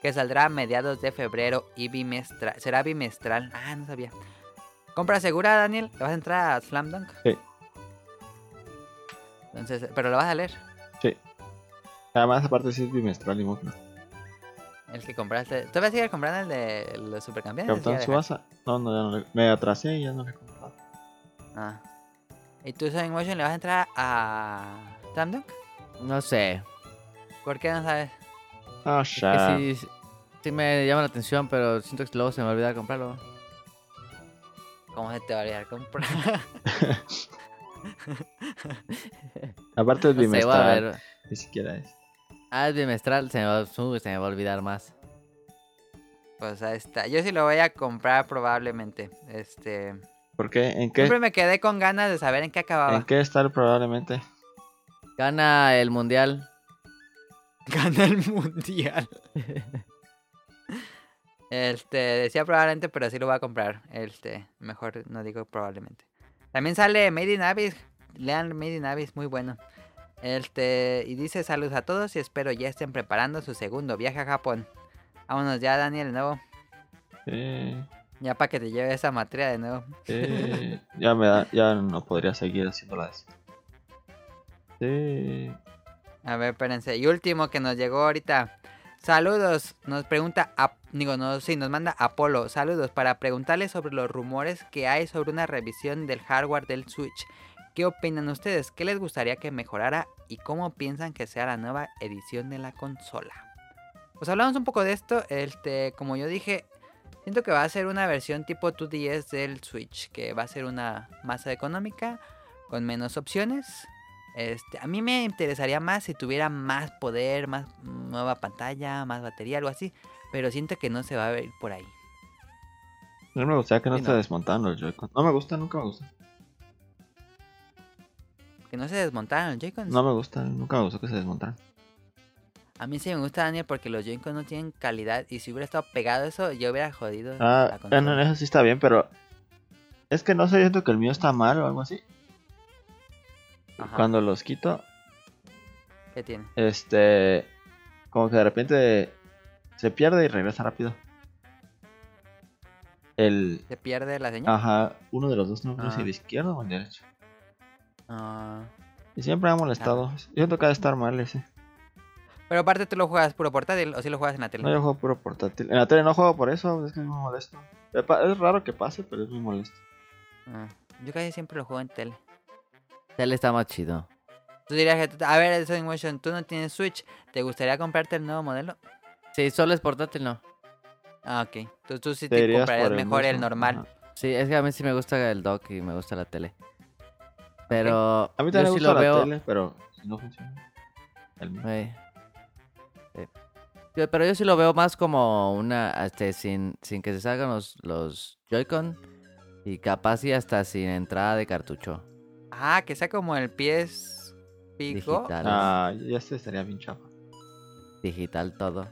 que saldrá a mediados de febrero y bimestral. Será bimestral. Ah, no sabía. ¿Compra segura, Daniel? ¿Le vas a entrar a Slam Dunk? Sí. Entonces, pero lo vas a leer. Sí. Además, aparte, sí es bimestral y mucho. El que compraste. ¿Tú vas a seguir comprando el de los supercampeones? Capitán Subasa. No, no, ya no le... Me atrasé y ya no le he comprado. Ah. ¿Y tú, Sonic Motion, le vas a entrar a Slam Dunk? No sé. ¿Por qué no sabes? Ah, Es ya. que sí, sí me llama la atención, pero siento que luego se me va a olvidar comprarlo. ¿Cómo se te va a olvidar comprar? Aparte es No sé, voy a bimestral. ver. Ni siquiera es. Ah, es bimestral, se me, va, uh, se me va a olvidar más. pues ahí está. Yo sí lo voy a comprar probablemente. Este. ¿Por qué? ¿En qué? Siempre me quedé con ganas de saber en qué acababa. ¿En qué estar probablemente? Gana el mundial. Gana el mundial. este, decía probablemente, pero sí lo voy a comprar. Este, mejor no digo probablemente. También sale Made in Abyss. Lean Made in Abyss, muy bueno. Este, y dice saludos a todos y espero ya estén preparando su segundo viaje a Japón. Vámonos ya, Daniel, de nuevo. Eh, Ya para que te lleve esa materia de nuevo. eh, ya me da, ya no podría seguir haciéndola así. Sí. A ver, espérense. Y último que nos llegó ahorita. Saludos. Nos pregunta, Ap- digo, no, sí, nos manda Apolo. Saludos para preguntarle sobre los rumores que hay sobre una revisión del hardware del Switch. ¿Qué opinan ustedes? ¿Qué les gustaría que mejorara? ¿Y cómo piensan que sea la nueva edición de la consola? Pues hablamos un poco de esto. Este, como yo dije, siento que va a ser una versión tipo 2DS del Switch. Que va a ser una masa económica con menos opciones. Este, a mí me interesaría más si tuviera más poder, más nueva pantalla, más batería, algo así. Pero siento que no se va a ver por ahí. Mí me gustaría que no Sí, se no. desmontaran los Joy-Con. No me gusta, nunca me gusta. Que no se desmontaran los Joy-Cons. No me gusta, nunca me gustó que se desmontaran. A mí sí me gusta Daniel porque los Joy-Cons no tienen calidad. Y si hubiera estado pegado eso, yo hubiera jodido. Ah, la bueno, eso sí está bien, pero es que no sé, siento que el mío está mal o algo así. Ajá, Cuando los quito, ¿Qué tiene? este, como que de repente se pierde y regresa rápido. El, ¿Se pierde la señal? ajá, uno de los dos, no sé si Ah. el izquierdo o el derecho. Ah. Y siempre me ha molestado. Siento que ha de estar mal ese. Pero aparte tú lo juegas puro portátil o si lo juegas en la tele. No, yo juego puro portátil. En la tele no juego por eso, es que es muy molesto. Es raro que pase, pero es muy molesto. Ah, Yo casi siempre lo juego en tele. Tele está más chido. Tú dirías que, a ver, Sonic Motion, tú no tienes Switch. ¿Te gustaría comprarte el nuevo modelo? Sí, solo es portátil, no. Ah, ok. Tú, tú sí Te comprarías el mejor el normal. Sí, es que a mí sí me gusta el dock y me gusta la tele. Pero A mí yo también me sí gusta lo la veo. tele, pero si no funciona. El mío. Ey. Yo- pero yo sí lo veo más como una, este, sin, sin que se salgan los, los Joy-Con y capaz y hasta sin entrada de cartucho Ah, que sea como el pies pico. digital. Ah, ya este estaría bien chapa. Digital todo.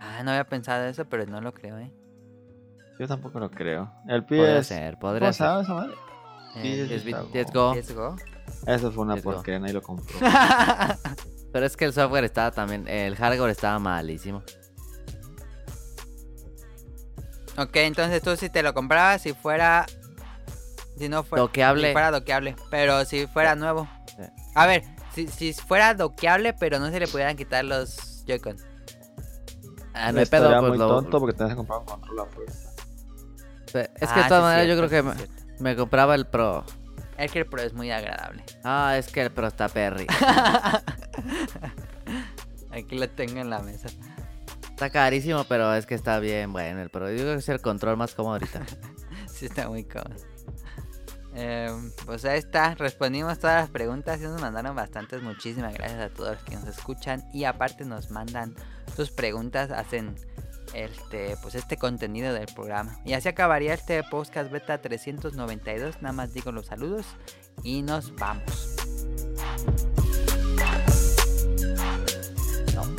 Ah, no había pensado eso, pero no lo creo, ¿eh? Yo tampoco lo creo. El Podría PS. ser, ¿Cómo podría se ser. esa madre? Eh, Es go. Let's go. Eso fue una porquería, nadie lo compró. Pero es que el software estaba también, el hardware estaba malísimo. ok, entonces tú si te lo comprabas si fuera... Si no fuera... Doqueable. Si fuera doqueable, pero si fuera nuevo. Sí. A ver, si, si fuera doqueable, pero no se le pudieran quitar los Joy-Con. Ah, no pedo, pues muy lo- tonto porque tenés que comprar un control a fuerza. Es que Ah, de sí, todas maneras yo creo que me compraba el Pro. Es que el Pro es muy agradable. Ah, es que el Pro está perry. Aquí lo tengo en la mesa. Está carísimo, pero es que está bien bueno el Pro. Yo creo que es el control más cómodo ahorita. Sí, está muy cómodo. Eh, pues ahí está, respondimos todas las preguntas y nos mandaron bastantes. Muchísimas gracias a todos los que nos escuchan y aparte nos mandan sus preguntas, hacen este pues este contenido del programa. Y así acabaría este podcast beta 392. Nada más digo los saludos y nos vamos.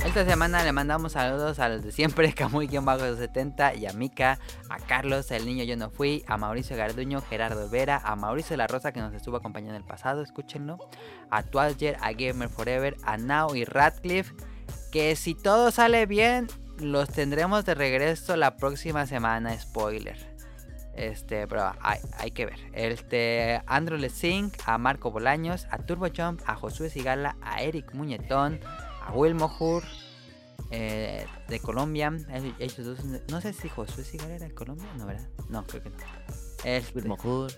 Esta semana le mandamos saludos a los de siempre, Camuy-70 y a Mika, a Carlos, el niño yo no fui, a Mauricio Garduño, Gerardo Vera, a Mauricio La Rosa que nos estuvo acompañando en el pasado, escúchenlo, a Twalger, a Gamer Forever, a Now y Radcliffe, que si todo sale bien, los tendremos de regreso la próxima semana, spoiler. Este, pero hay, hay que ver. Este, Andrew Lezing, a Marco Bolaños, a Turbo Jump, a Josué Sigala, a Eric Muñetón, a Will Mohur, eh, de Colombia. El- Ellos dos, no sé si Josué Sigala era de Colombia, no, ¿verdad? No, creo que no. Este, Will Mohur.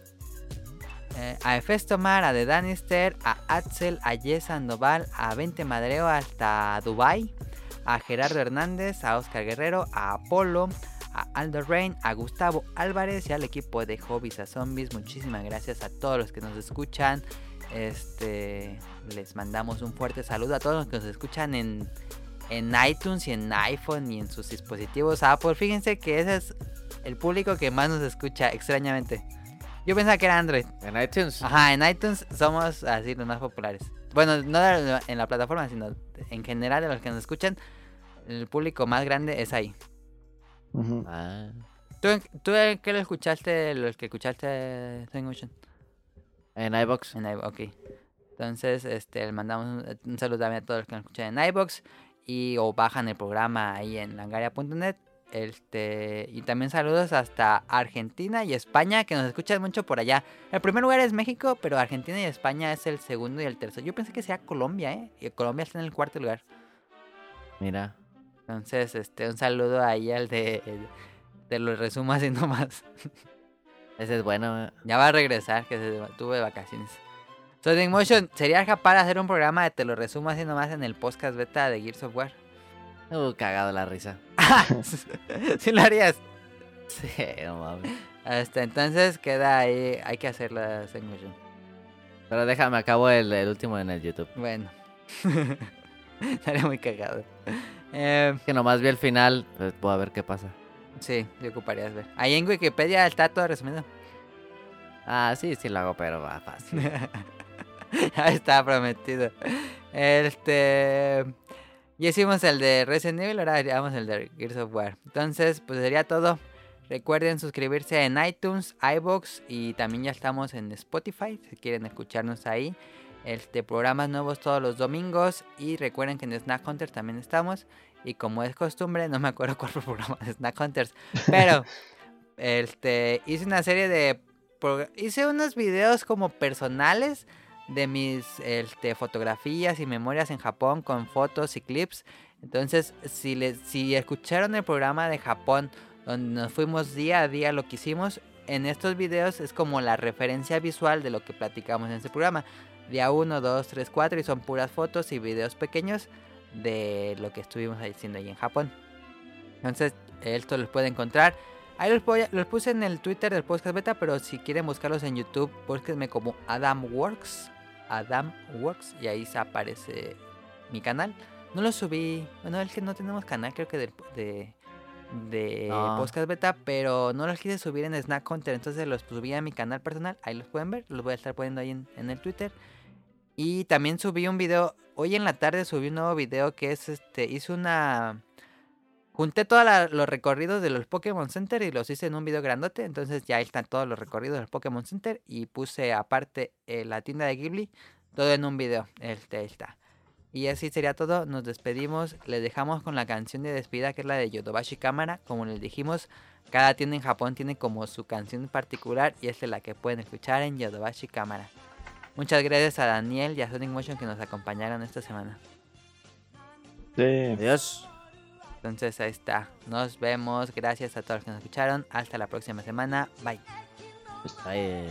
eh, a Efestomar, a The Danister, a Axel, a Jess Sandoval, a Vente Madreo hasta Dubai, a Gerardo Hernández, a Oscar Guerrero, a Apolo, a Aldo Rain, a Gustavo Álvarez y al equipo de Hobbies a Zombies. Muchísimas gracias a todos los que nos escuchan. Este les mandamos un fuerte saludo a todos los que nos escuchan en, en iTunes y en iPhone y en sus dispositivos Apple. Fíjense que ese es el público que más nos escucha, extrañamente. Yo pensaba que era Android. En iTunes. Ajá, en iTunes somos así los más populares. Bueno, no en la plataforma, sino en general de los que nos escuchan, el público más grande es ahí. Ah. ¿Tú, en- tú en qué lo escuchaste, los que escuchaste Swing Motion? En iBox. En iVoox, ok. Entonces, este, le mandamos un, un saludo también a todos los que nos escuchan en iBox y o bajan el programa ahí en langaria.net. Este, y también saludos hasta Argentina y España, que nos escuchan mucho por allá. El primer lugar es México, pero Argentina y España es el segundo y el tercero. Yo pensé que sea Colombia, ¿eh? Y Colombia está en el cuarto lugar. Mira. Entonces, este, un saludo ahí al de, te lo resumo así nomás. Ese es bueno. eh. Ya va a regresar, que se tuve vacaciones. Sonic Motion, ¿sería de hacer un programa de te lo resumo así nomás en el podcast beta de Gears of War? Uh, cagado la risa. ¿Sí lo harías? Sí, no mames. Hasta entonces queda ahí, hay que de Sonic Motion. Pero déjame, acabo el, el último en el YouTube. Bueno. Estaría muy cagado. Eh, Que nomás vi el final, pues voy a ver qué pasa. sí, te ocuparías ver. Ahí en Wikipedia está todo resumido. Ah, sí, sí lo hago, pero va fácil. Ahí está prometido. Este. Ya hicimos el de Resident Evil, ahora haríamos el de Gears of War. Entonces, pues sería todo. Recuerden suscribirse en iTunes, iBox y también ya estamos en Spotify si quieren escucharnos ahí. Este programas nuevos todos los domingos y recuerden que en Snack Hunters también estamos y como es costumbre, no me acuerdo cuál fue el programa de Snack Hunters, pero este hice una serie de hice unos videos como personales de mis este, fotografías y memorias en Japón con fotos y clips. Entonces, si, les, si escucharon el programa de Japón, donde nos fuimos día a día lo que hicimos, en estos videos es como la referencia visual de lo que platicamos en este programa. Día 1, 2, 3, 4 y son puras fotos y videos pequeños de lo que estuvimos haciendo ahí en Japón. Entonces, esto los puede encontrar. Ahí los puse en el Twitter del podcast beta, pero si quieren buscarlos en YouTube, búsquenme como Adam Works. Adam Works y ahí aparece mi canal. No lo subí, bueno, es que no tenemos canal, creo que del- de, de No. podcast beta, pero no los quise subir en Snack Hunter, entonces los subí a mi canal personal. Ahí los pueden ver, los voy a estar poniendo ahí en, en el Twitter. Y también subí un video, hoy en la tarde subí un nuevo video que es este, hice una Junté todos la- los recorridos de los Pokémon Center y los hice en un video grandote. Entonces ya están todos los recorridos del Pokémon Center. Y puse aparte eh, la tienda de Ghibli. Todo en un video. Este ahí está. Y así sería todo. Nos despedimos. Les dejamos con la canción de despedida que es la de Yodobashi Cámara. Como les dijimos, cada tienda en Japón tiene como su canción particular. Y esta es la que pueden escuchar en Yodobashi Cámara. Muchas gracias a Daniel y a Sonic Motion que nos acompañaron esta semana. Sí. Adiós. Entonces ahí está. Nos vemos. Gracias a todos los que nos escucharon. Hasta la próxima semana. Bye. Pues, eh,